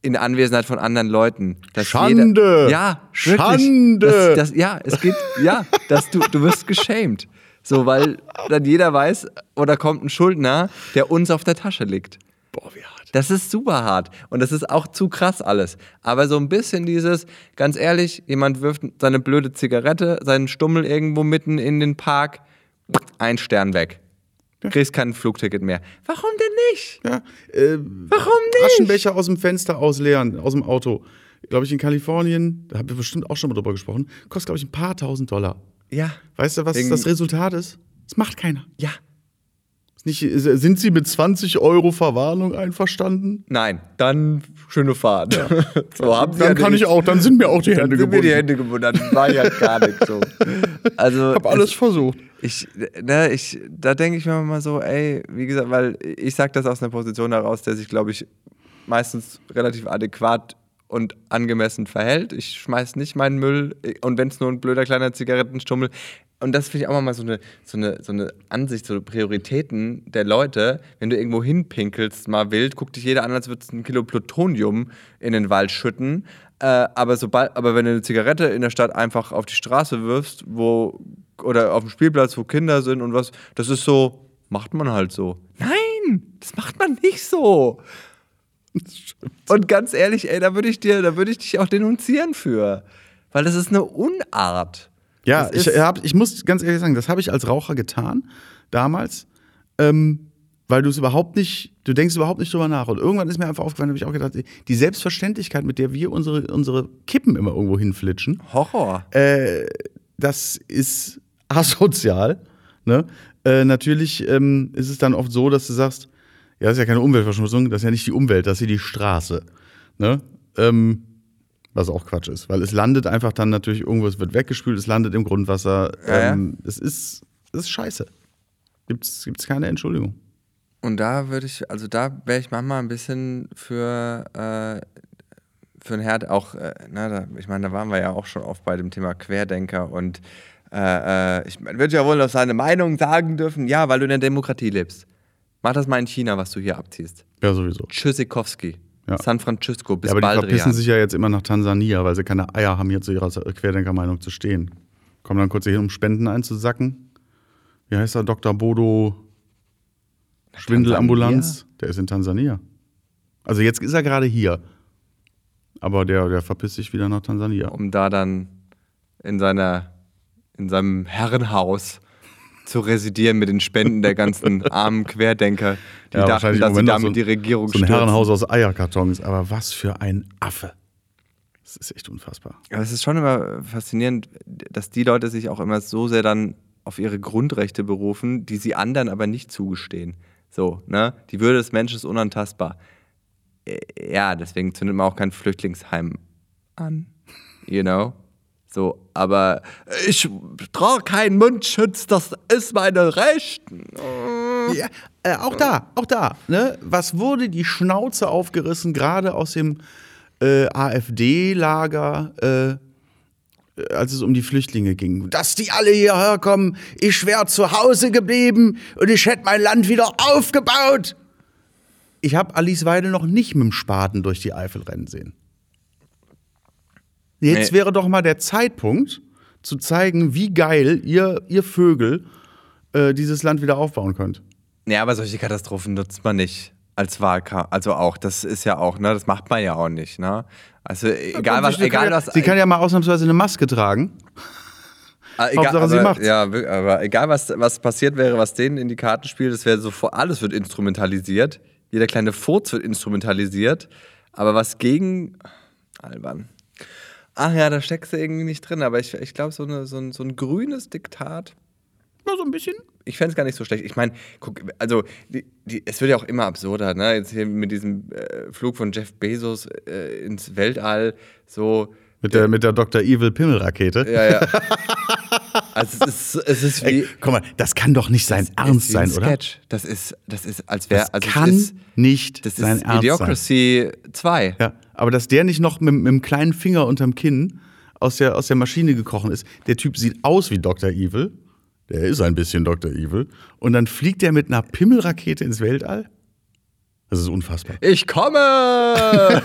in Anwesenheit von anderen Leuten. dass Schande! Jeder, ja, wirklich. Schande! Das, das, ja, es geht, ja, dass du, du wirst geschämt. So, weil dann jeder weiß, oder kommt ein Schuldner, der uns auf der Tasche liegt. Boah, wie hart. Das ist super hart. Und das ist auch zu krass alles. Aber so ein bisschen dieses, ganz ehrlich, jemand wirft seine blöde Zigarette, seinen Stummel irgendwo mitten in den Park, ein Stern weg. Kriegst kein Flugticket mehr. Warum denn nicht? Ja, äh, Warum nicht? Aschenbecher aus dem Fenster ausleeren, aus dem Auto. Glaube ich in Kalifornien, da haben wir bestimmt auch schon mal drüber gesprochen, kostet, glaube ich, ein paar tausend Dollar. Ja. Weißt du, was Wegen- das Resultat ist? Das macht keiner. Ja. Nicht, sind Sie mit 20 Euro Verwarnung einverstanden? Nein, dann schöne Fahrt. So haben sie Dann ja kann nicht. ich auch, dann sind mir auch die Dann Hände sind mir gebunden. die Hände gebunden, dann war ja gar nichts so. Also, Ich habe alles versucht. Ich, ne, ich, da denke ich mir mal so, ey, wie gesagt, weil ich sage das aus einer Position heraus, der sich, glaube ich, meistens relativ adäquat und angemessen verhält. Ich schmeiß nicht meinen Müll und wenn es nur ein blöder kleiner Zigarettenstummel. Und das finde ich auch mal so eine, so, eine, so eine Ansicht, so Prioritäten der Leute. Wenn du irgendwo hinpinkelst, mal wild, guckt dich jeder an, als würdest du ein Kilo Plutonium in den Wald schütten. Äh, aber, sobald, aber wenn du eine Zigarette in der Stadt einfach auf die Straße wirfst, wo oder auf dem Spielplatz, wo Kinder sind und was, das ist so, macht man halt so. Nein, das macht man nicht so. Und ganz ehrlich, ey, da würde ich dir, da würde ich dich auch denunzieren für. Weil das ist eine Unart. Ja, ich, hab, ich muss ganz ehrlich sagen, das habe ich als Raucher getan, damals, ähm, weil du es überhaupt nicht, du denkst überhaupt nicht drüber nach. Und irgendwann ist mir einfach aufgefallen, habe ich auch gedacht, die Selbstverständlichkeit, mit der wir unsere, unsere Kippen immer irgendwo hinflitschen, Horror. äh, das ist asozial. Ne? Äh, natürlich ähm, ist es dann oft so, dass du sagst, ja, das ist ja keine Umweltverschmutzung, das ist ja nicht die Umwelt, das ist hier die Straße. Ne? Ähm, was auch Quatsch ist, weil es landet einfach dann natürlich irgendwo, es wird weggespült, es landet im Grundwasser. Ja, ja. Ähm, es ist, es ist scheiße. Gibt's, gibt's keine Entschuldigung. Und da würde ich, also da wäre ich manchmal ein bisschen für, äh, für ein Herd auch, äh, na, da, ich meine, da waren wir ja auch schon oft bei dem Thema Querdenker und äh, äh, ich, man wird ja wohl noch seine Meinung sagen dürfen, ja, weil du in der Demokratie lebst. Mach das mal in China, was du hier abziehst. Ja, sowieso. Tschüssikowski, Ja. San Francisco, bis Ja, aber die Baldrian. verpissen sich ja jetzt immer nach Tansania, weil sie keine Eier haben, hier zu ihrer Querdenkermeinung zu stehen. Kommen dann kurz hier hin, um Spenden einzusacken. Wie heißt er? Dr. Bodo Schwindelambulanz. Der ist in Tansania. Also jetzt ist er gerade hier. Aber der, der verpisst sich wieder nach Tansania. um da dann in seiner in seinem Herrenhaus zu residieren mit den Spenden der ganzen armen Querdenker, die Ja, dachten, dass sie damit so- die Regierung So ein stürzen. Herrenhaus aus Eierkartons. Aber was für ein Affe. Das ist echt unfassbar. Aber es ist schon immer faszinierend, dass die Leute sich auch immer so sehr dann auf ihre Grundrechte berufen, die sie anderen aber nicht zugestehen. So, ne? Die Würde des Menschen ist unantastbar. Äh, Ja, deswegen zündet man auch kein Flüchtlingsheim an. You know? So, aber ich trage keinen Mundschutz, das ist meine Recht. Ja, äh, auch da, auch da. Ne? Was wurde die Schnauze aufgerissen, gerade aus dem äh, AfD-Lager, äh, als es um die Flüchtlinge ging? Dass die alle hierher kommen, ich wäre zu Hause geblieben und ich hätte mein Land wieder aufgebaut. Ich habe Alice Weidel noch nicht mit dem Spaten durch die Eifel rennen sehen. Jetzt Nee. wäre doch mal der Zeitpunkt, zu zeigen, wie geil ihr, ihr Vögel äh, dieses Land wieder aufbauen könnt. Ja, aber solche Katastrophen nutzt man nicht als Wahlkampf. Also auch, das ist ja auch, ne, das macht man ja auch nicht, ne? Also egal was, sie egal kann, ja- was. Sie kann ja mal ausnahmsweise eine Maske tragen. Ah, egal, Hauptsache, aber, sie macht's. Ja, aber egal was, was passiert wäre, was denen in die Karten spielt, das wäre sofort, alles wird instrumentalisiert. Jeder kleine Furz wird instrumentalisiert. Aber was gegen. Albern. Ach ja, da steckst du irgendwie nicht drin, aber ich, ich glaube, so, eine, so, ein, so ein grünes Diktat. Nur so ein bisschen. Ich fände es gar nicht so schlecht. Ich meine, guck, also die, die, es wird ja auch immer absurder, ne? Jetzt hier mit diesem äh, Flug von Jeff Bezos äh, ins Weltall, so. Mit der, mit der Dr. Evil Pimmel-Rakete. Ja, ja. also es ist, es ist wie. Ey, guck mal, das kann doch nicht sein Ernst ist wie ein sein, oder? Sketch. Das ist, das ist, als wäre, Das also kann es ist, nicht das sein ist Ernst sein. Idiocracy 2. Ja, aber dass der nicht noch mit, mit dem kleinen Finger unterm Kinn aus der, aus der Maschine gekrochen ist. Der Typ sieht aus wie Dr. Evil. Der ist ein bisschen Dr. Evil. Und dann fliegt der mit einer Pimmelrakete ins Weltall. Das ist unfassbar. Ich komme!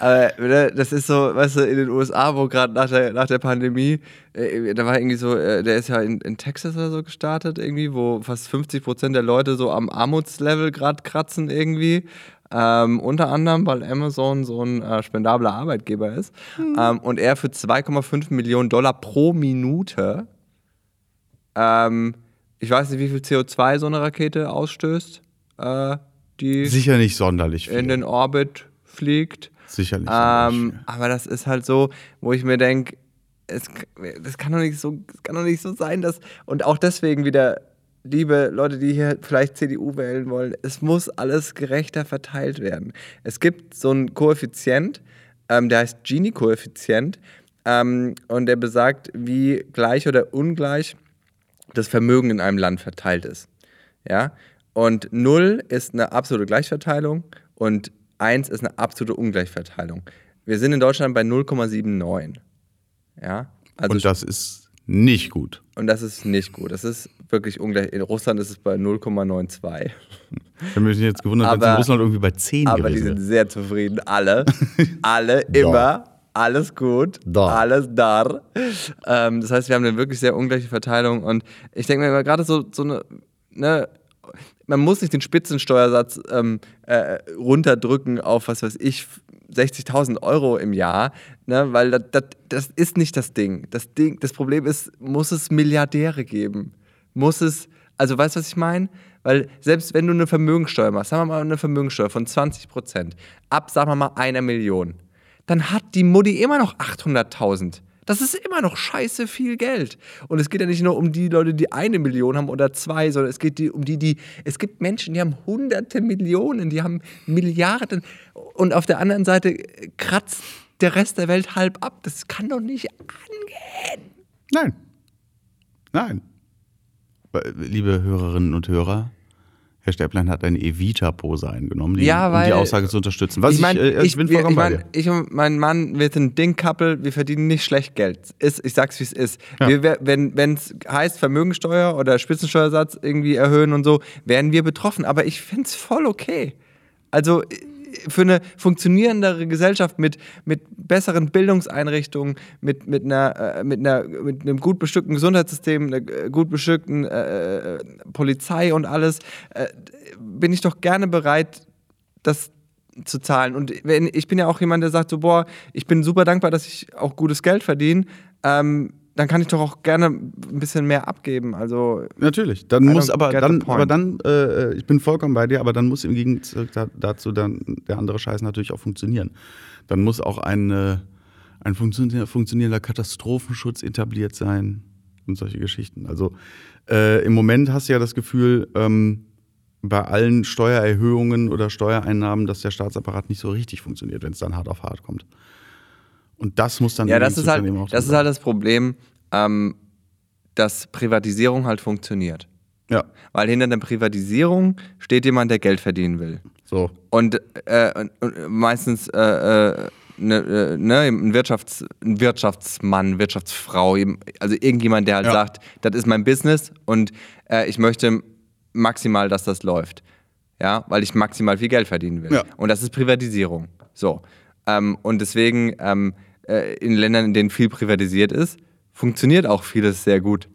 Aber ne, das ist so, weißt du, in den USA, wo gerade nach der, nach der Pandemie, äh, da war irgendwie so, äh, der ist ja in, in Texas oder so gestartet, irgendwie, wo fast 50 Prozent der Leute so am Armutslevel gerade kratzen, irgendwie. Ähm, unter anderem, weil Amazon so ein äh, spendabler Arbeitgeber ist. Ähm, und er für 2,5 Millionen Dollar pro Minute, ähm, ich weiß nicht, wie viel CO2 so eine Rakete ausstößt, äh, die Sicher nicht sonderlich viel. in den Orbit fliegt. Sicherlich. Ähm, aber das ist halt so, wo ich mir denke, es, das kann doch nicht so, es kann doch nicht so sein, dass und auch deswegen wieder, liebe Leute, die hier vielleicht CDU wählen wollen, es muss alles gerechter verteilt werden. Es gibt so einen Koeffizient, ähm, der heißt Gini-Koeffizient ähm, und der besagt, wie gleich oder ungleich das Vermögen in einem Land verteilt ist. Ja? Und 0 ist eine absolute Gleichverteilung und 1 ist eine absolute Ungleichverteilung. Wir sind in Deutschland bei 0,79. Ja? Also Und das ist nicht gut. und das ist nicht gut. Das ist wirklich ungleich. In Russland ist es bei 0,92. Ich habe mich jetzt gewundert, wenn es in Aber- Russland irgendwie bei 10 Aber die gewesen sind sehr zufrieden. Alle. Alle, immer. Alles gut. Da. Alles da. Ähm, das heißt, wir haben eine wirklich sehr ungleiche Verteilung. Und ich denke mir immer gerade so, so eine, ne, man muss nicht den Spitzensteuersatz ähm, äh, runterdrücken auf, was weiß ich, 60.000 Euro im Jahr, ne, weil das, das, das ist nicht das Ding. Das Ding. Das Problem ist, muss es Milliardäre geben? Muss es, also weißt du, was ich meine? Weil selbst wenn du eine Vermögensteuer machst, sagen wir mal eine Vermögensteuer von 20 Prozent, ab, sagen wir mal, einer Million, dann hat die Mutti immer noch 800.000. Das ist immer noch scheiße viel Geld. Und es geht ja nicht nur um die Leute, die eine Million haben oder zwei, sondern es geht die, um die, die. Es gibt Menschen, die haben hunderte Millionen, die haben Milliarden. Und auf der anderen Seite kratzt der Rest der Welt halb ab. Das kann doch nicht angehen. Nein. Nein. Liebe Hörerinnen und Hörer, Herr Stäblein hat eine Evita-Pose eingenommen, die, Ja, um weil- die Aussage zu unterstützen. Was ich, mein, äh, ich, bin vollkommen ich, bei mein, dir. ich und mein Mann, wir sind ein Ding-Couple, wir verdienen nicht schlecht Geld. Ist, ich sag's, wie es ist. Ja. Wir, wenn es heißt Vermögensteuer oder Spitzensteuersatz irgendwie erhöhen und so, werden wir betroffen. Aber ich find's voll okay. Also für eine funktionierendere Gesellschaft mit, mit besseren Bildungseinrichtungen, mit, mit, einer, äh, mit, einer, mit einem gut bestückten Gesundheitssystem, einer äh, gut bestückten äh, äh, Polizei und alles, äh, bin ich doch gerne bereit, das zu zahlen. Und wenn, ich bin ja auch jemand, der sagt so, boah, ich bin super dankbar, dass ich auch gutes Geld verdiene. Ähm, dann kann ich doch auch gerne ein bisschen mehr abgeben. Also natürlich. Dann muss aber dann, aber dann, äh, ich bin vollkommen bei dir, aber dann muss im Gegenzug da- dazu dann der andere Scheiß natürlich auch funktionieren. Dann muss auch ein, äh, ein funktionier- funktionierender Katastrophenschutz etabliert sein und solche Geschichten. Also äh, im Moment hast du ja das Gefühl, ähm, bei allen Steuererhöhungen oder Steuereinnahmen, dass der Staatsapparat nicht so richtig funktioniert, wenn es dann hart auf hart kommt. Und das muss dann Ja, im das ist halt das, ist halt das Problem, ähm, dass Privatisierung halt funktioniert. Ja, Weil hinter der Privatisierung steht jemand, der Geld verdienen will. so. Und, äh, und, meistens äh, äh, ne, äh, ne, ein, Wirtschafts-, ein Wirtschaftsmann, Wirtschaftsfrau, also irgendjemand, der halt Ja. sagt, das ist mein Business und äh, ich möchte maximal, dass das läuft. Ja, weil ich maximal viel Geld verdienen will. Ja. Und das ist Privatisierung. So. Ähm, und deswegen ähm, äh, in Ländern, in denen viel privatisiert ist, funktioniert auch vieles sehr gut.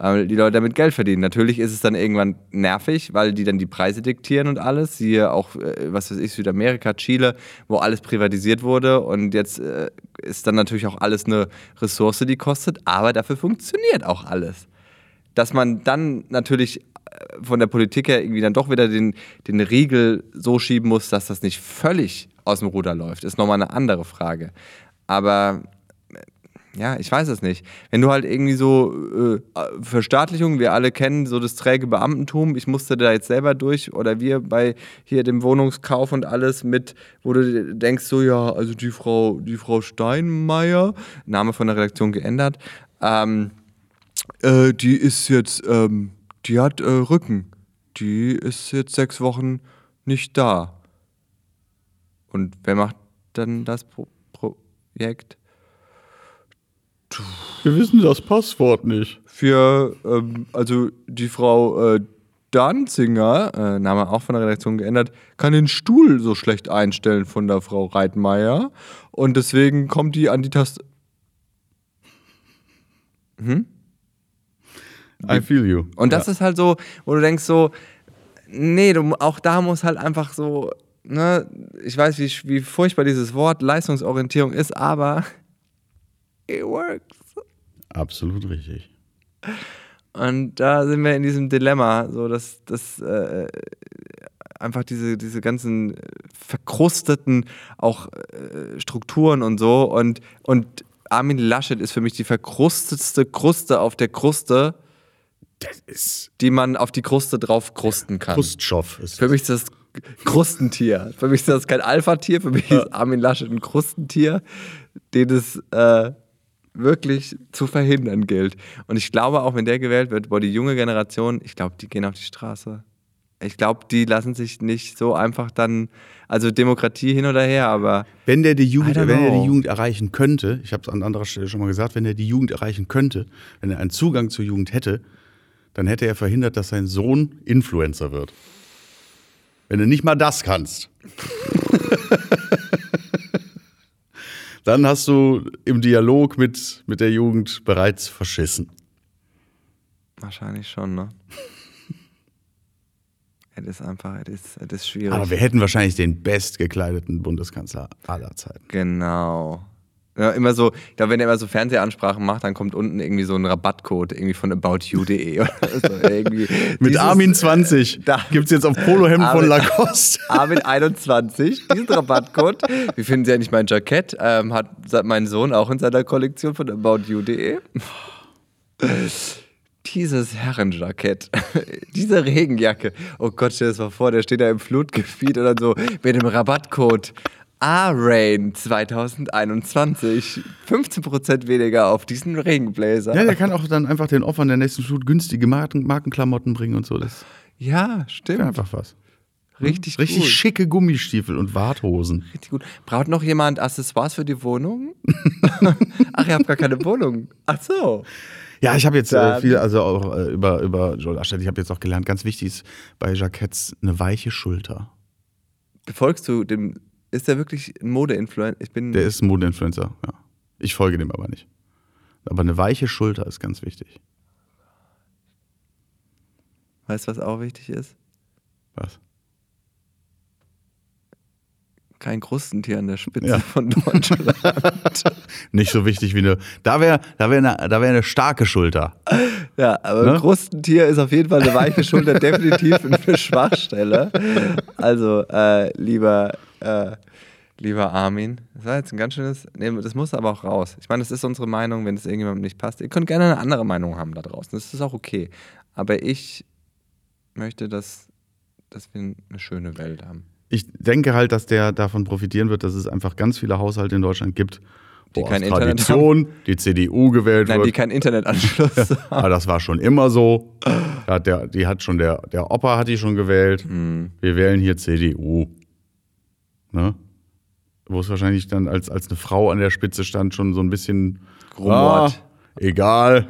Weil die Leute damit Geld verdienen. Natürlich ist es dann irgendwann nervig, weil die dann die Preise diktieren und alles. Siehe auch, äh, was weiß ich, Südamerika, Chile, wo alles privatisiert wurde. Und jetzt äh, ist dann natürlich auch alles eine Ressource, die kostet. Aber dafür funktioniert auch alles. Dass man dann natürlich äh, von der Politik her irgendwie dann doch wieder den, den Riegel so schieben muss, dass das nicht völlig aus dem Ruder läuft, ist nochmal eine andere Frage. Aber ja, ich weiß es nicht. Wenn du halt irgendwie so äh, Verstaatlichung, wir alle kennen so das träge Beamtentum, ich musste da jetzt selber durch oder wir bei hier dem Wohnungskauf und alles mit, wo du denkst so, ja, also die Frau, die Frau Steinmeier, Name von der Redaktion geändert, ähm, äh, die ist jetzt, ähm, die hat äh, Rücken, die ist jetzt sechs Wochen nicht da. Und wer macht dann das Pro Projekt? Wir wissen das Passwort nicht. für, ähm, also die Frau äh, Danzinger, äh, Name auch von der Redaktion geändert, kann den Stuhl so schlecht einstellen von der Frau Reitmeier und deswegen kommt die an die Taste. I feel you. Und das ist halt so, wo du denkst so, nee, du, auch da muss halt einfach so, ne, ich weiß, wie, wie furchtbar dieses Wort Leistungsorientierung ist, aber it works. Absolut richtig. Und da sind wir in diesem Dilemma, so dass, dass äh, einfach diese, diese ganzen verkrusteten auch äh, Strukturen und so und, und Armin Laschet ist für mich die verkrustetste Kruste auf der Kruste, die man auf die Kruste drauf krusten kann. Kruststoff. Ist Für mich ist das Krustentier. Für mich ist das kein Alpha-Tier, für mich ist Armin Laschet ein Krustentier, den es äh, wirklich zu verhindern gilt. Und ich glaube, auch wenn der gewählt wird, boah, die junge Generation, ich glaube, die gehen auf die Straße. Ich glaube, die lassen sich nicht so einfach dann, also Demokratie hin oder her, aber Wenn der die Jugend, wenn er die Jugend erreichen könnte, ich habe es an anderer Stelle schon mal gesagt, wenn er die Jugend erreichen könnte, wenn er einen Zugang zur Jugend hätte, dann hätte er verhindert, dass sein Sohn Influencer wird. Wenn du nicht mal das kannst, dann hast du im Dialog mit, mit der Jugend bereits verschissen. wahrscheinlich schon, ne? Es ist einfach, es ist, es ist schwierig. Aber wir hätten wahrscheinlich den bestgekleideten Bundeskanzler aller Zeiten. Genau. Ja, immer so, glaube, wenn er immer so Fernsehansprachen macht, dann kommt unten irgendwie so ein Rabattcode irgendwie von aboutyou.de oder so. Irgendwie Mit dieses, Armin 20 da- gibt es jetzt auf Polohemden von Lacoste. Armin 21, diesen Rabattcode. Wie finden Sie eigentlich mein Jackett? Ähm, hat mein Sohn auch in seiner Kollektion von aboutyou.de. Dieses Herrenjackett, diese Regenjacke. Oh Gott, stell dir das mal vor, der steht da im Flutgebiet oder so mit dem Rabattcode A-Rain 2021. 15% weniger auf diesen Regenblazer. Ja, der kann auch dann einfach den Opfern der nächsten Flut günstige Marken, Markenklamotten bringen und so. Das Ja, stimmt. einfach was. Richtig, Richtig gut. schicke Gummistiefel und Warthosen. Richtig gut. Braucht noch jemand Accessoires für die Wohnung? Ach, ihr habt gar keine Wohnung. Ach so. Ja, ich habe jetzt äh, viel, also auch äh, über, über Joel Aschett, ich habe jetzt auch gelernt, ganz wichtig ist bei Jacketts eine weiche Schulter. Folgst du dem, ist der wirklich ein Mode-Influencer? Ich bin, Der ist ein Modeinfluencer, ja. Ich folge dem aber nicht. Aber eine weiche Schulter ist ganz wichtig. weißt du, was auch wichtig ist? Was? Kein Krustentier an der Spitze Ja. von Deutschland. Nicht so wichtig wie eine. Da wäre da wär eine, da wär eine starke Schulter. Ja, aber Ne? ein Krustentier ist auf jeden Fall eine weiche Schulter, definitiv eine Schwachstelle. Also, äh, lieber, äh, lieber Armin, das war jetzt ein ganz schönes. Nee, das muss aber auch raus. Ich meine, das ist unsere Meinung, wenn es irgendjemandem nicht passt. Ihr könnt gerne eine andere Meinung haben da draußen. Das ist auch okay. Aber ich möchte, dass, dass wir eine schöne Welt haben. Ich denke halt, dass der davon profitieren wird, dass es einfach ganz viele Haushalte in Deutschland gibt, Die wo kein Internet Tradition die CDU gewählt Nein, die wird. keinen Internetanschluss haben. Aber das war schon immer so. Hat der, die hat schon der, der Opa hat die schon gewählt. Hm. Wir wählen hier CDU. Ne? Wo es wahrscheinlich dann, als, als eine Frau an der Spitze stand, schon so ein bisschen Rumort. Ah, egal.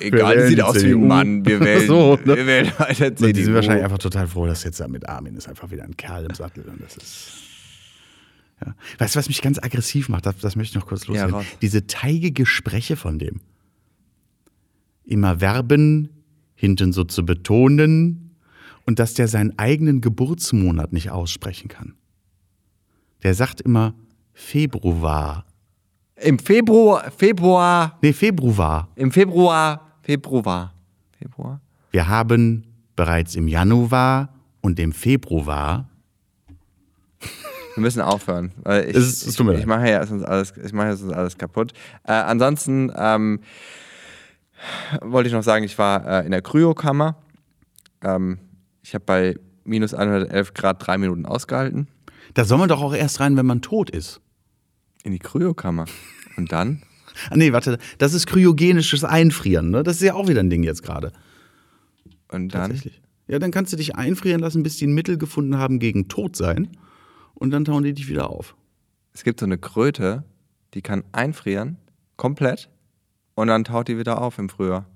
Egal, wählen sieht die aus wie ein Mann. Wir wählen, So, ne? wir wählen weiter CDU. Und die sind wahrscheinlich einfach total froh, dass jetzt da mit Armin ist einfach wieder ein Kerl im Sattel. Und das ist. Ja. Weißt du, was mich ganz aggressiv macht? Das, das möchte ich noch kurz loswerden. raus. Diese teigige Spreche von dem. Immer werben, hinten so zu betonen und dass der seinen eigenen Geburtsmonat nicht aussprechen kann. Der sagt immer Februar. Im Februar, Februar, Nee, Februar. im Februar, Februar, Februar. Wir haben bereits im Januar und im Februar Wir müssen aufhören. Weil ich, Es es tut mir ich, leid. ich mache ja sonst alles, ich mache ja sonst alles kaputt. Äh, ansonsten ähm, wollte ich noch sagen, ich war äh, in der Kryokammer. Ähm, ich habe bei minus 111 Grad drei Minuten ausgehalten. Da soll man doch auch erst rein, wenn man tot ist. In die Kryokammer. Und dann? Ah, nee, warte, das ist kryogenisches Einfrieren, ne? Das ist ja auch wieder ein Ding jetzt gerade. Und dann? Tatsächlich. Ja, dann kannst du dich einfrieren lassen, bis die ein Mittel gefunden haben gegen Todsein. Und dann tauen die dich wieder auf. Es gibt so eine Kröte, die kann einfrieren, komplett. Und dann taut die wieder auf im Frühjahr.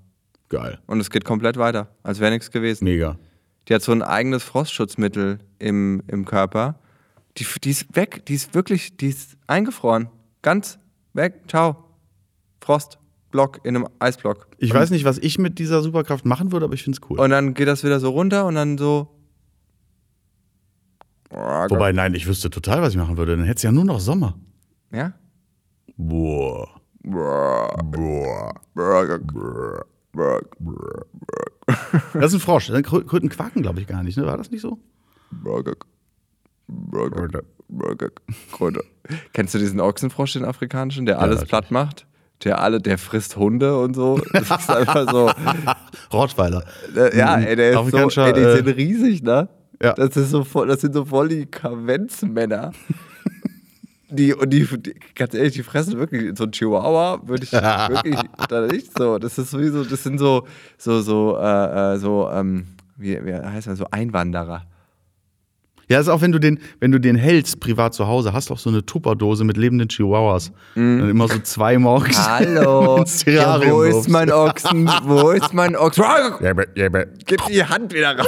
Geil. Und es geht komplett weiter, als wäre nichts gewesen. Mega. Die hat so ein eigenes Frostschutzmittel im, im Körper. Die, die ist weg, die ist wirklich, die ist eingefroren. Ganz weg, ciao. Frostblock in einem Eisblock. Ich weiß nicht, was ich mit dieser Superkraft machen würde, aber ich finde es cool. Und dann geht das wieder so runter und dann so. Wobei, nein, ich wüsste total, was ich machen würde. Dann hätte es ja nur noch Sommer. Ja? Boah. Boah. Das ist ein Frosch. Dann Krö- Kröten quaken, glaube ich, gar nicht. Ne? War das nicht so? Kröte. Kennst du diesen Ochsenfrosch, den afrikanischen, der alles platt macht? Der alle, der frisst Hunde und so. Das ist einfach so. Rottweiler. Äh, ja, ey, der ist so, ey, die äh, sind riesig, ne? ja. Das, ist so voll, das sind so voll die Kavenzmänner. Die, und die, die, ganz ehrlich, die fressen wirklich so ein Chihuahua, würde ich wirklich da nicht so. Das ist sowieso, das sind so, so, so, äh, äh, so, ähm, wie, wie heißt das, so Einwanderer. Ja, ist auch, wenn du den, wenn du den hältst privat zu Hause, hast du auch so eine Tupperdose mit lebenden Chihuahuas. Dann immer so zwei morgens. Hallo, ja, wo ist mein Ochsen? Wo ist mein Ochsen? Gib die Hand wieder raus.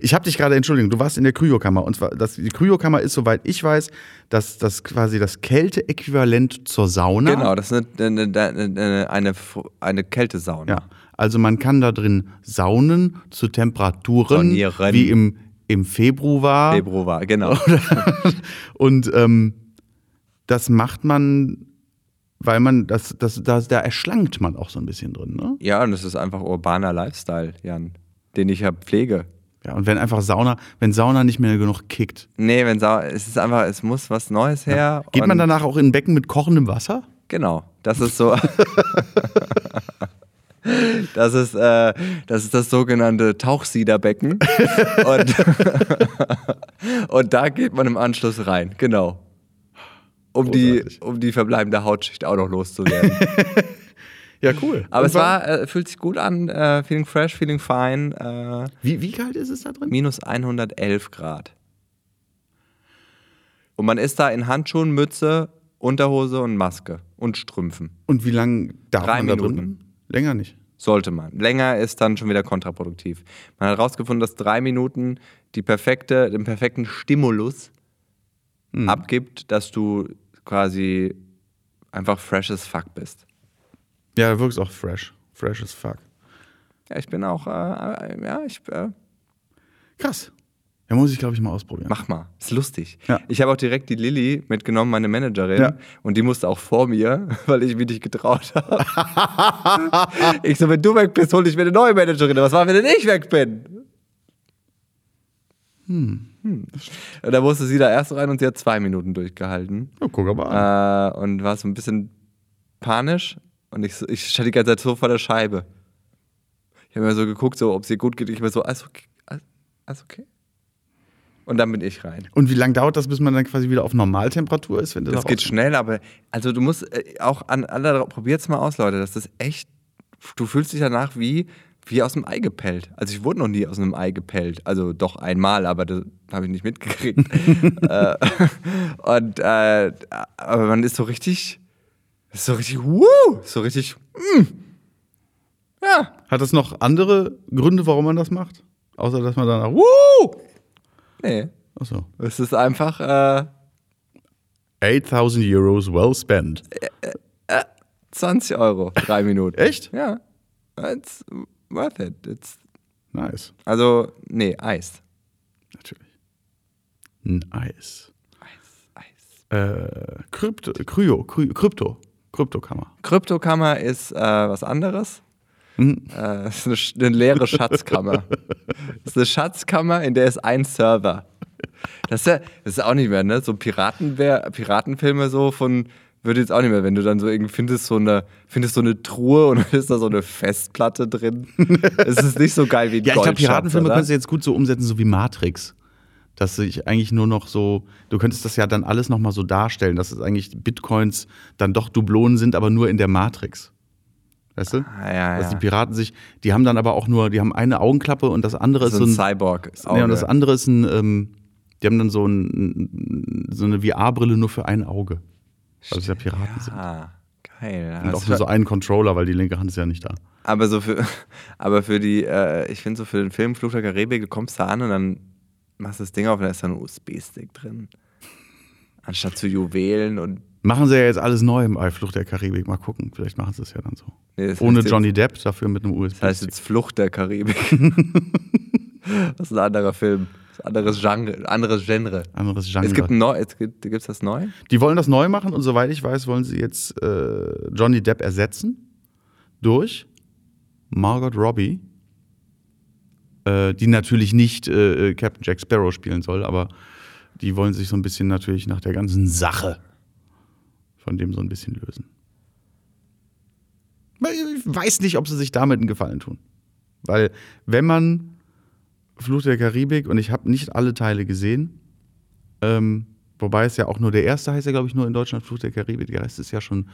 Ich habe dich gerade, Entschuldigung, du warst in der Kryokammer. Und zwar, das, die Kryokammer ist, soweit ich weiß, das, das quasi das Kälteäquivalent zur Sauna. Genau, das ist eine, eine, eine, eine, eine Kältesauna. Ja. Also man kann da drin saunen zu Temperaturen Saunieren. wie im, im Februar. Februar, genau. Und ähm, das macht man, weil man, das, das, das, da erschlankt man auch so ein bisschen drin. Ne? Ja, und das ist einfach urbaner Lifestyle, Jan, den ich ja pflege. Ja, und wenn einfach Sauna, wenn Sauna nicht mehr genug kickt, Nee, wenn Sau es ist einfach, es muss was Neues her. geht und man danach auch in ein Becken mit kochendem Wasser? Genau, das ist so. Das ist, äh, das ist das sogenannte Tauchsiederbecken. Und, und da geht man im Anschluss rein, genau. Um die, um die verbleibende Hautschicht auch noch loszuwerden. Ja, cool. Aber Und es war, äh, fühlt sich gut an, äh, feeling fresh, feeling fine. Äh, Wie, wie kalt ist es da drin? minus 111 Grad. Und man ist da in Handschuhen, Mütze, Unterhose und Maske und Strümpfen. Und wie lange darf Drei man da drin? Länger nicht. Sollte man. Länger ist dann schon wieder kontraproduktiv. Man hat herausgefunden, dass drei Minuten die perfekte, den perfekten Stimulus abgibt, dass du quasi einfach fresh as fuck bist. Ja, du wirkst auch fresh. Fresh as fuck. Ja, ich bin auch, äh, äh, ja, ich, äh, Krass. Ja, muss ich, glaube ich, mal ausprobieren. Mach mal, ist lustig. Ja. Ich habe auch direkt die Lilly mitgenommen, meine Managerin, Ja. und die musste auch vor mir, weil ich mich nicht getraut habe. ich so, wenn du weg bist, hol ich mir eine neue Managerin. Was war, wenn ich weg bin? Hm. Und da musste sie da erst rein und sie hat zwei Minuten durchgehalten. Ja, guck mal an. Äh, und war so ein bisschen panisch. Und ich, ich stand die ganze Zeit so vor der Scheibe. Ich habe mir so geguckt, so, ob es ihr gut geht. Ich war so, alles okay. Alles okay. Und dann bin ich rein. Und wie lange dauert das, bis man dann quasi wieder auf Normaltemperatur ist? Wenn Das da geht schnell, aber also du musst äh, auch an alle, probiert's mal aus, Leute. Das ist echt, du fühlst dich danach wie, wie aus dem Ei gepellt. Also ich wurde noch nie aus einem Ei gepellt. Also doch einmal, aber das habe ich nicht mitgekriegt. äh, und äh, aber man ist so richtig, ist so richtig, wuh, so richtig, mm. ja. Hat das noch andere Gründe, warum man das macht? Außer, dass man danach, Woo! Nee, Achso. es ist einfach, äh, 8000 Euros well spent. 20 Euro, drei Minuten. Echt? Ja, it's worth it. It's, Nice. also, nee, Eis. Natürlich. Nice. Eis, Eis. Äh, Krypto, Kryo, Kry- Krypto. Kryptokammer. Kryptokammer ist äh, was anderes. Mhm. Äh, ist eine, eine leere Schatzkammer. das ist eine Schatzkammer, in der ist ein Server. Das ist, ja, das ist auch nicht mehr, ne? So Piratenwehr, Piratenfilme so von, würde jetzt auch nicht mehr, wenn du dann so irgendwie findest so eine, findest so eine Truhe und dann ist da so eine Festplatte drin. Es ist nicht so geil wie ein Ja, ich glaube, Piratenfilme oder? könntest du jetzt gut so umsetzen, so wie Matrix. Dass sich eigentlich nur noch so, du könntest das ja dann alles nochmal so darstellen, dass es eigentlich Bitcoins dann doch Dublonen sind, aber nur in der Matrix. Weißt du? Ah, ja, Dass die ja. Piraten sich, die haben dann aber auch nur, die haben eine Augenklappe und das andere So ist ein so ein, Cyborg. nee, und das andere ist ein, ähm, die haben dann so, ein, so eine VR-Brille nur für ein Auge. Weil es ja Piraten sind. Ah, geil. Und Das auch nur so einen Controller, weil die linke Hand ist ja nicht da. Aber so für, aber für die, äh, ich finde so für den Film Fluch der Karibik, du kommst da an und dann machst du das Ding auf und da ist da ein USB-Stick drin. Anstatt zu Juwelen und. Machen sie ja jetzt alles neu im Flucht der Karibik. Mal gucken, vielleicht machen sie es ja dann so. Nee, Ohne heißt jetzt- Johnny Depp, dafür mit einem USB. Das heißt jetzt Flucht der Karibik. das ist ein anderer Film. Das ist ein anderes Genre. Anderes Genre. Anderes Genre. Es gibt neu, es gibt, gibt's das neu? die wollen das neu machen und soweit ich weiß, wollen sie jetzt äh, Johnny Depp ersetzen durch Margot Robbie, äh, die natürlich nicht äh, Captain Jack Sparrow spielen soll, aber die wollen sich so ein bisschen natürlich nach der ganzen Sache von dem so ein bisschen lösen. Ich weiß nicht, ob sie sich damit einen Gefallen tun. Weil, wenn man Fluch der Karibik, und ich habe nicht alle Teile gesehen, ähm, wobei es ja auch nur der erste heißt ja, glaube ich, nur in Deutschland Fluch der Karibik, der Rest ist ja schon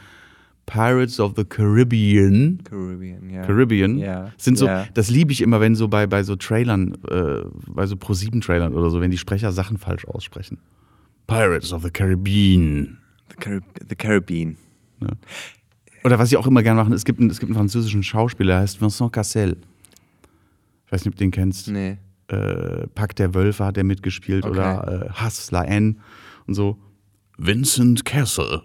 Pirates of the Caribbean. Caribbean, ja. Caribbean Ja. sind so, ja. das liebe ich immer, wenn so bei, bei so Trailern, äh, bei so Pro-7-Trailern oder so, wenn die Sprecher Sachen falsch aussprechen. Pirates of the Caribbean. The, Carib the Caribbean. Oder was ich auch immer gerne mache, es gibt, einen, es gibt einen französischen Schauspieler, der heißt Vincent Cassel. Ich weiß nicht, ob du den kennst. Nee. Äh, Pack der Wölfe hat er mitgespielt Okay. oder äh, Hass, La N und so. Vincent Cassel.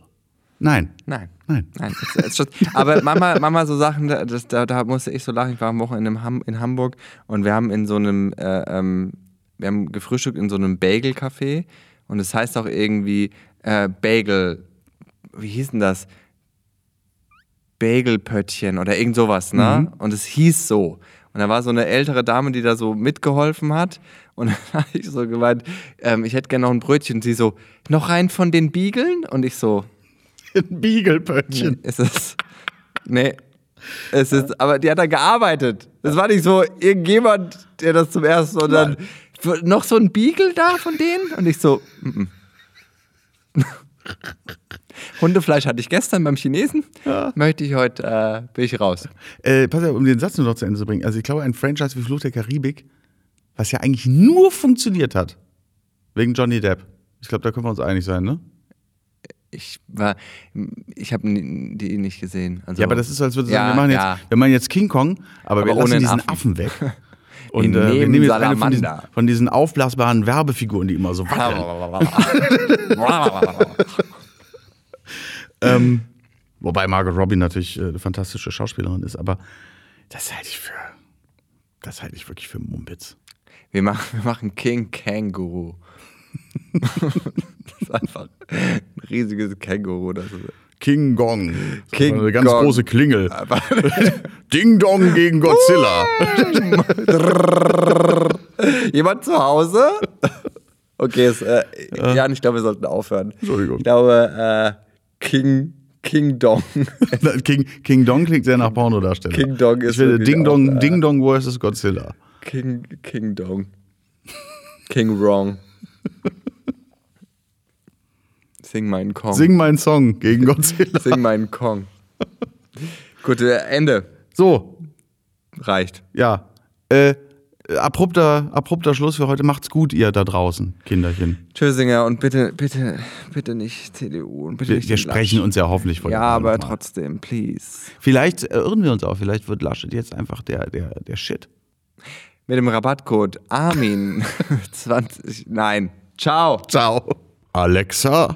Nein, Nein. nein. Nein, es, es schon, aber Mama, Mama so Sachen, da- das, da, da musste ich so lachen. Ich war am Wochenende in, Ham, in Hamburg und wir haben in so einem, äh, ähm, wir haben gefrühstückt in so einem Bagel-Café und es heißt auch irgendwie äh, Bagel, wie hieß denn das? Bagelpöttchen oder irgend sowas, ne? Und es hieß so. Und da war so eine ältere Dame, die da so mitgeholfen hat. Und dann habe ich so gemeint, ähm, ich hätte gerne noch ein Brötchen. Und sie so, noch rein von den Biegeln? Und ich so, Ein Beagle-Pöttchen. ist es. Nee. Es ist, aber die hat da gearbeitet. Das war nicht so irgendjemand, der das zum ersten, sondern noch so ein Beagle da von denen? Und ich so, mm -mm. Hundefleisch hatte ich gestern beim Chinesen. Möchte ich heute, äh, bin ich raus. Äh, pass auf, um den Satz nur noch zu Ende zu bringen. Also ich glaube, ein Franchise wie Fluch der Karibik, was ja eigentlich nur funktioniert hat, wegen Johnny Depp. Ich glaube, da können wir uns einig sein, ne? Ich war, ich habe die nicht gesehen. Also, Ja, aber das ist so, als würde Ja, sagen, wir machen jetzt, ja. wir machen jetzt King Kong, aber, Aber wir lassen diesen Affen. Affen, weg. Und Wir äh, wir nehmen jetzt eine von diesen, Salamander. von diesen aufblasbaren Werbefiguren, die immer so wackeln. ähm, wobei Margot Robbie natürlich äh, eine fantastische Schauspielerin ist, aber das halte ich für, das halte ich wirklich für Mumpitz. Wir machen, wir machen King Känguru. das ist einfach ein riesiges Känguru. Das ist King Gong. King eine ganz Gong. große Klingel. Ding Dong gegen Godzilla. Jemand zu Hause? Okay, es, äh, Jan, ich glaube, wir sollten aufhören. Entschuldigung. Ich glaube, äh, King, King Dong. King, King Dong klingt sehr nach Pornodarsteller. King Dong ist Ich will Ding Dong, auch, äh, Ding Dong versus Godzilla. King, King Dong. King Wrong. Sing meinen Kong. Sing meinen Song gegen Godzilla. Sing meinen Kong. Gut, äh, Ende. So, Reicht. ja. Äh, abrupter, abrupter Schluss für heute. Macht's gut, ihr da draußen, Kinderchen. Tschüssinger und bitte, bitte, bitte nicht CDU und bitte Wir, nicht wir sprechen uns ja hoffentlich vor Ja, aber trotzdem, please. Vielleicht irren wir uns auch. Vielleicht wird Laschet jetzt einfach der, der, der Shit. Mit dem Rabattcode Armin 20. Nein. Ciao. Ciao. Alexa,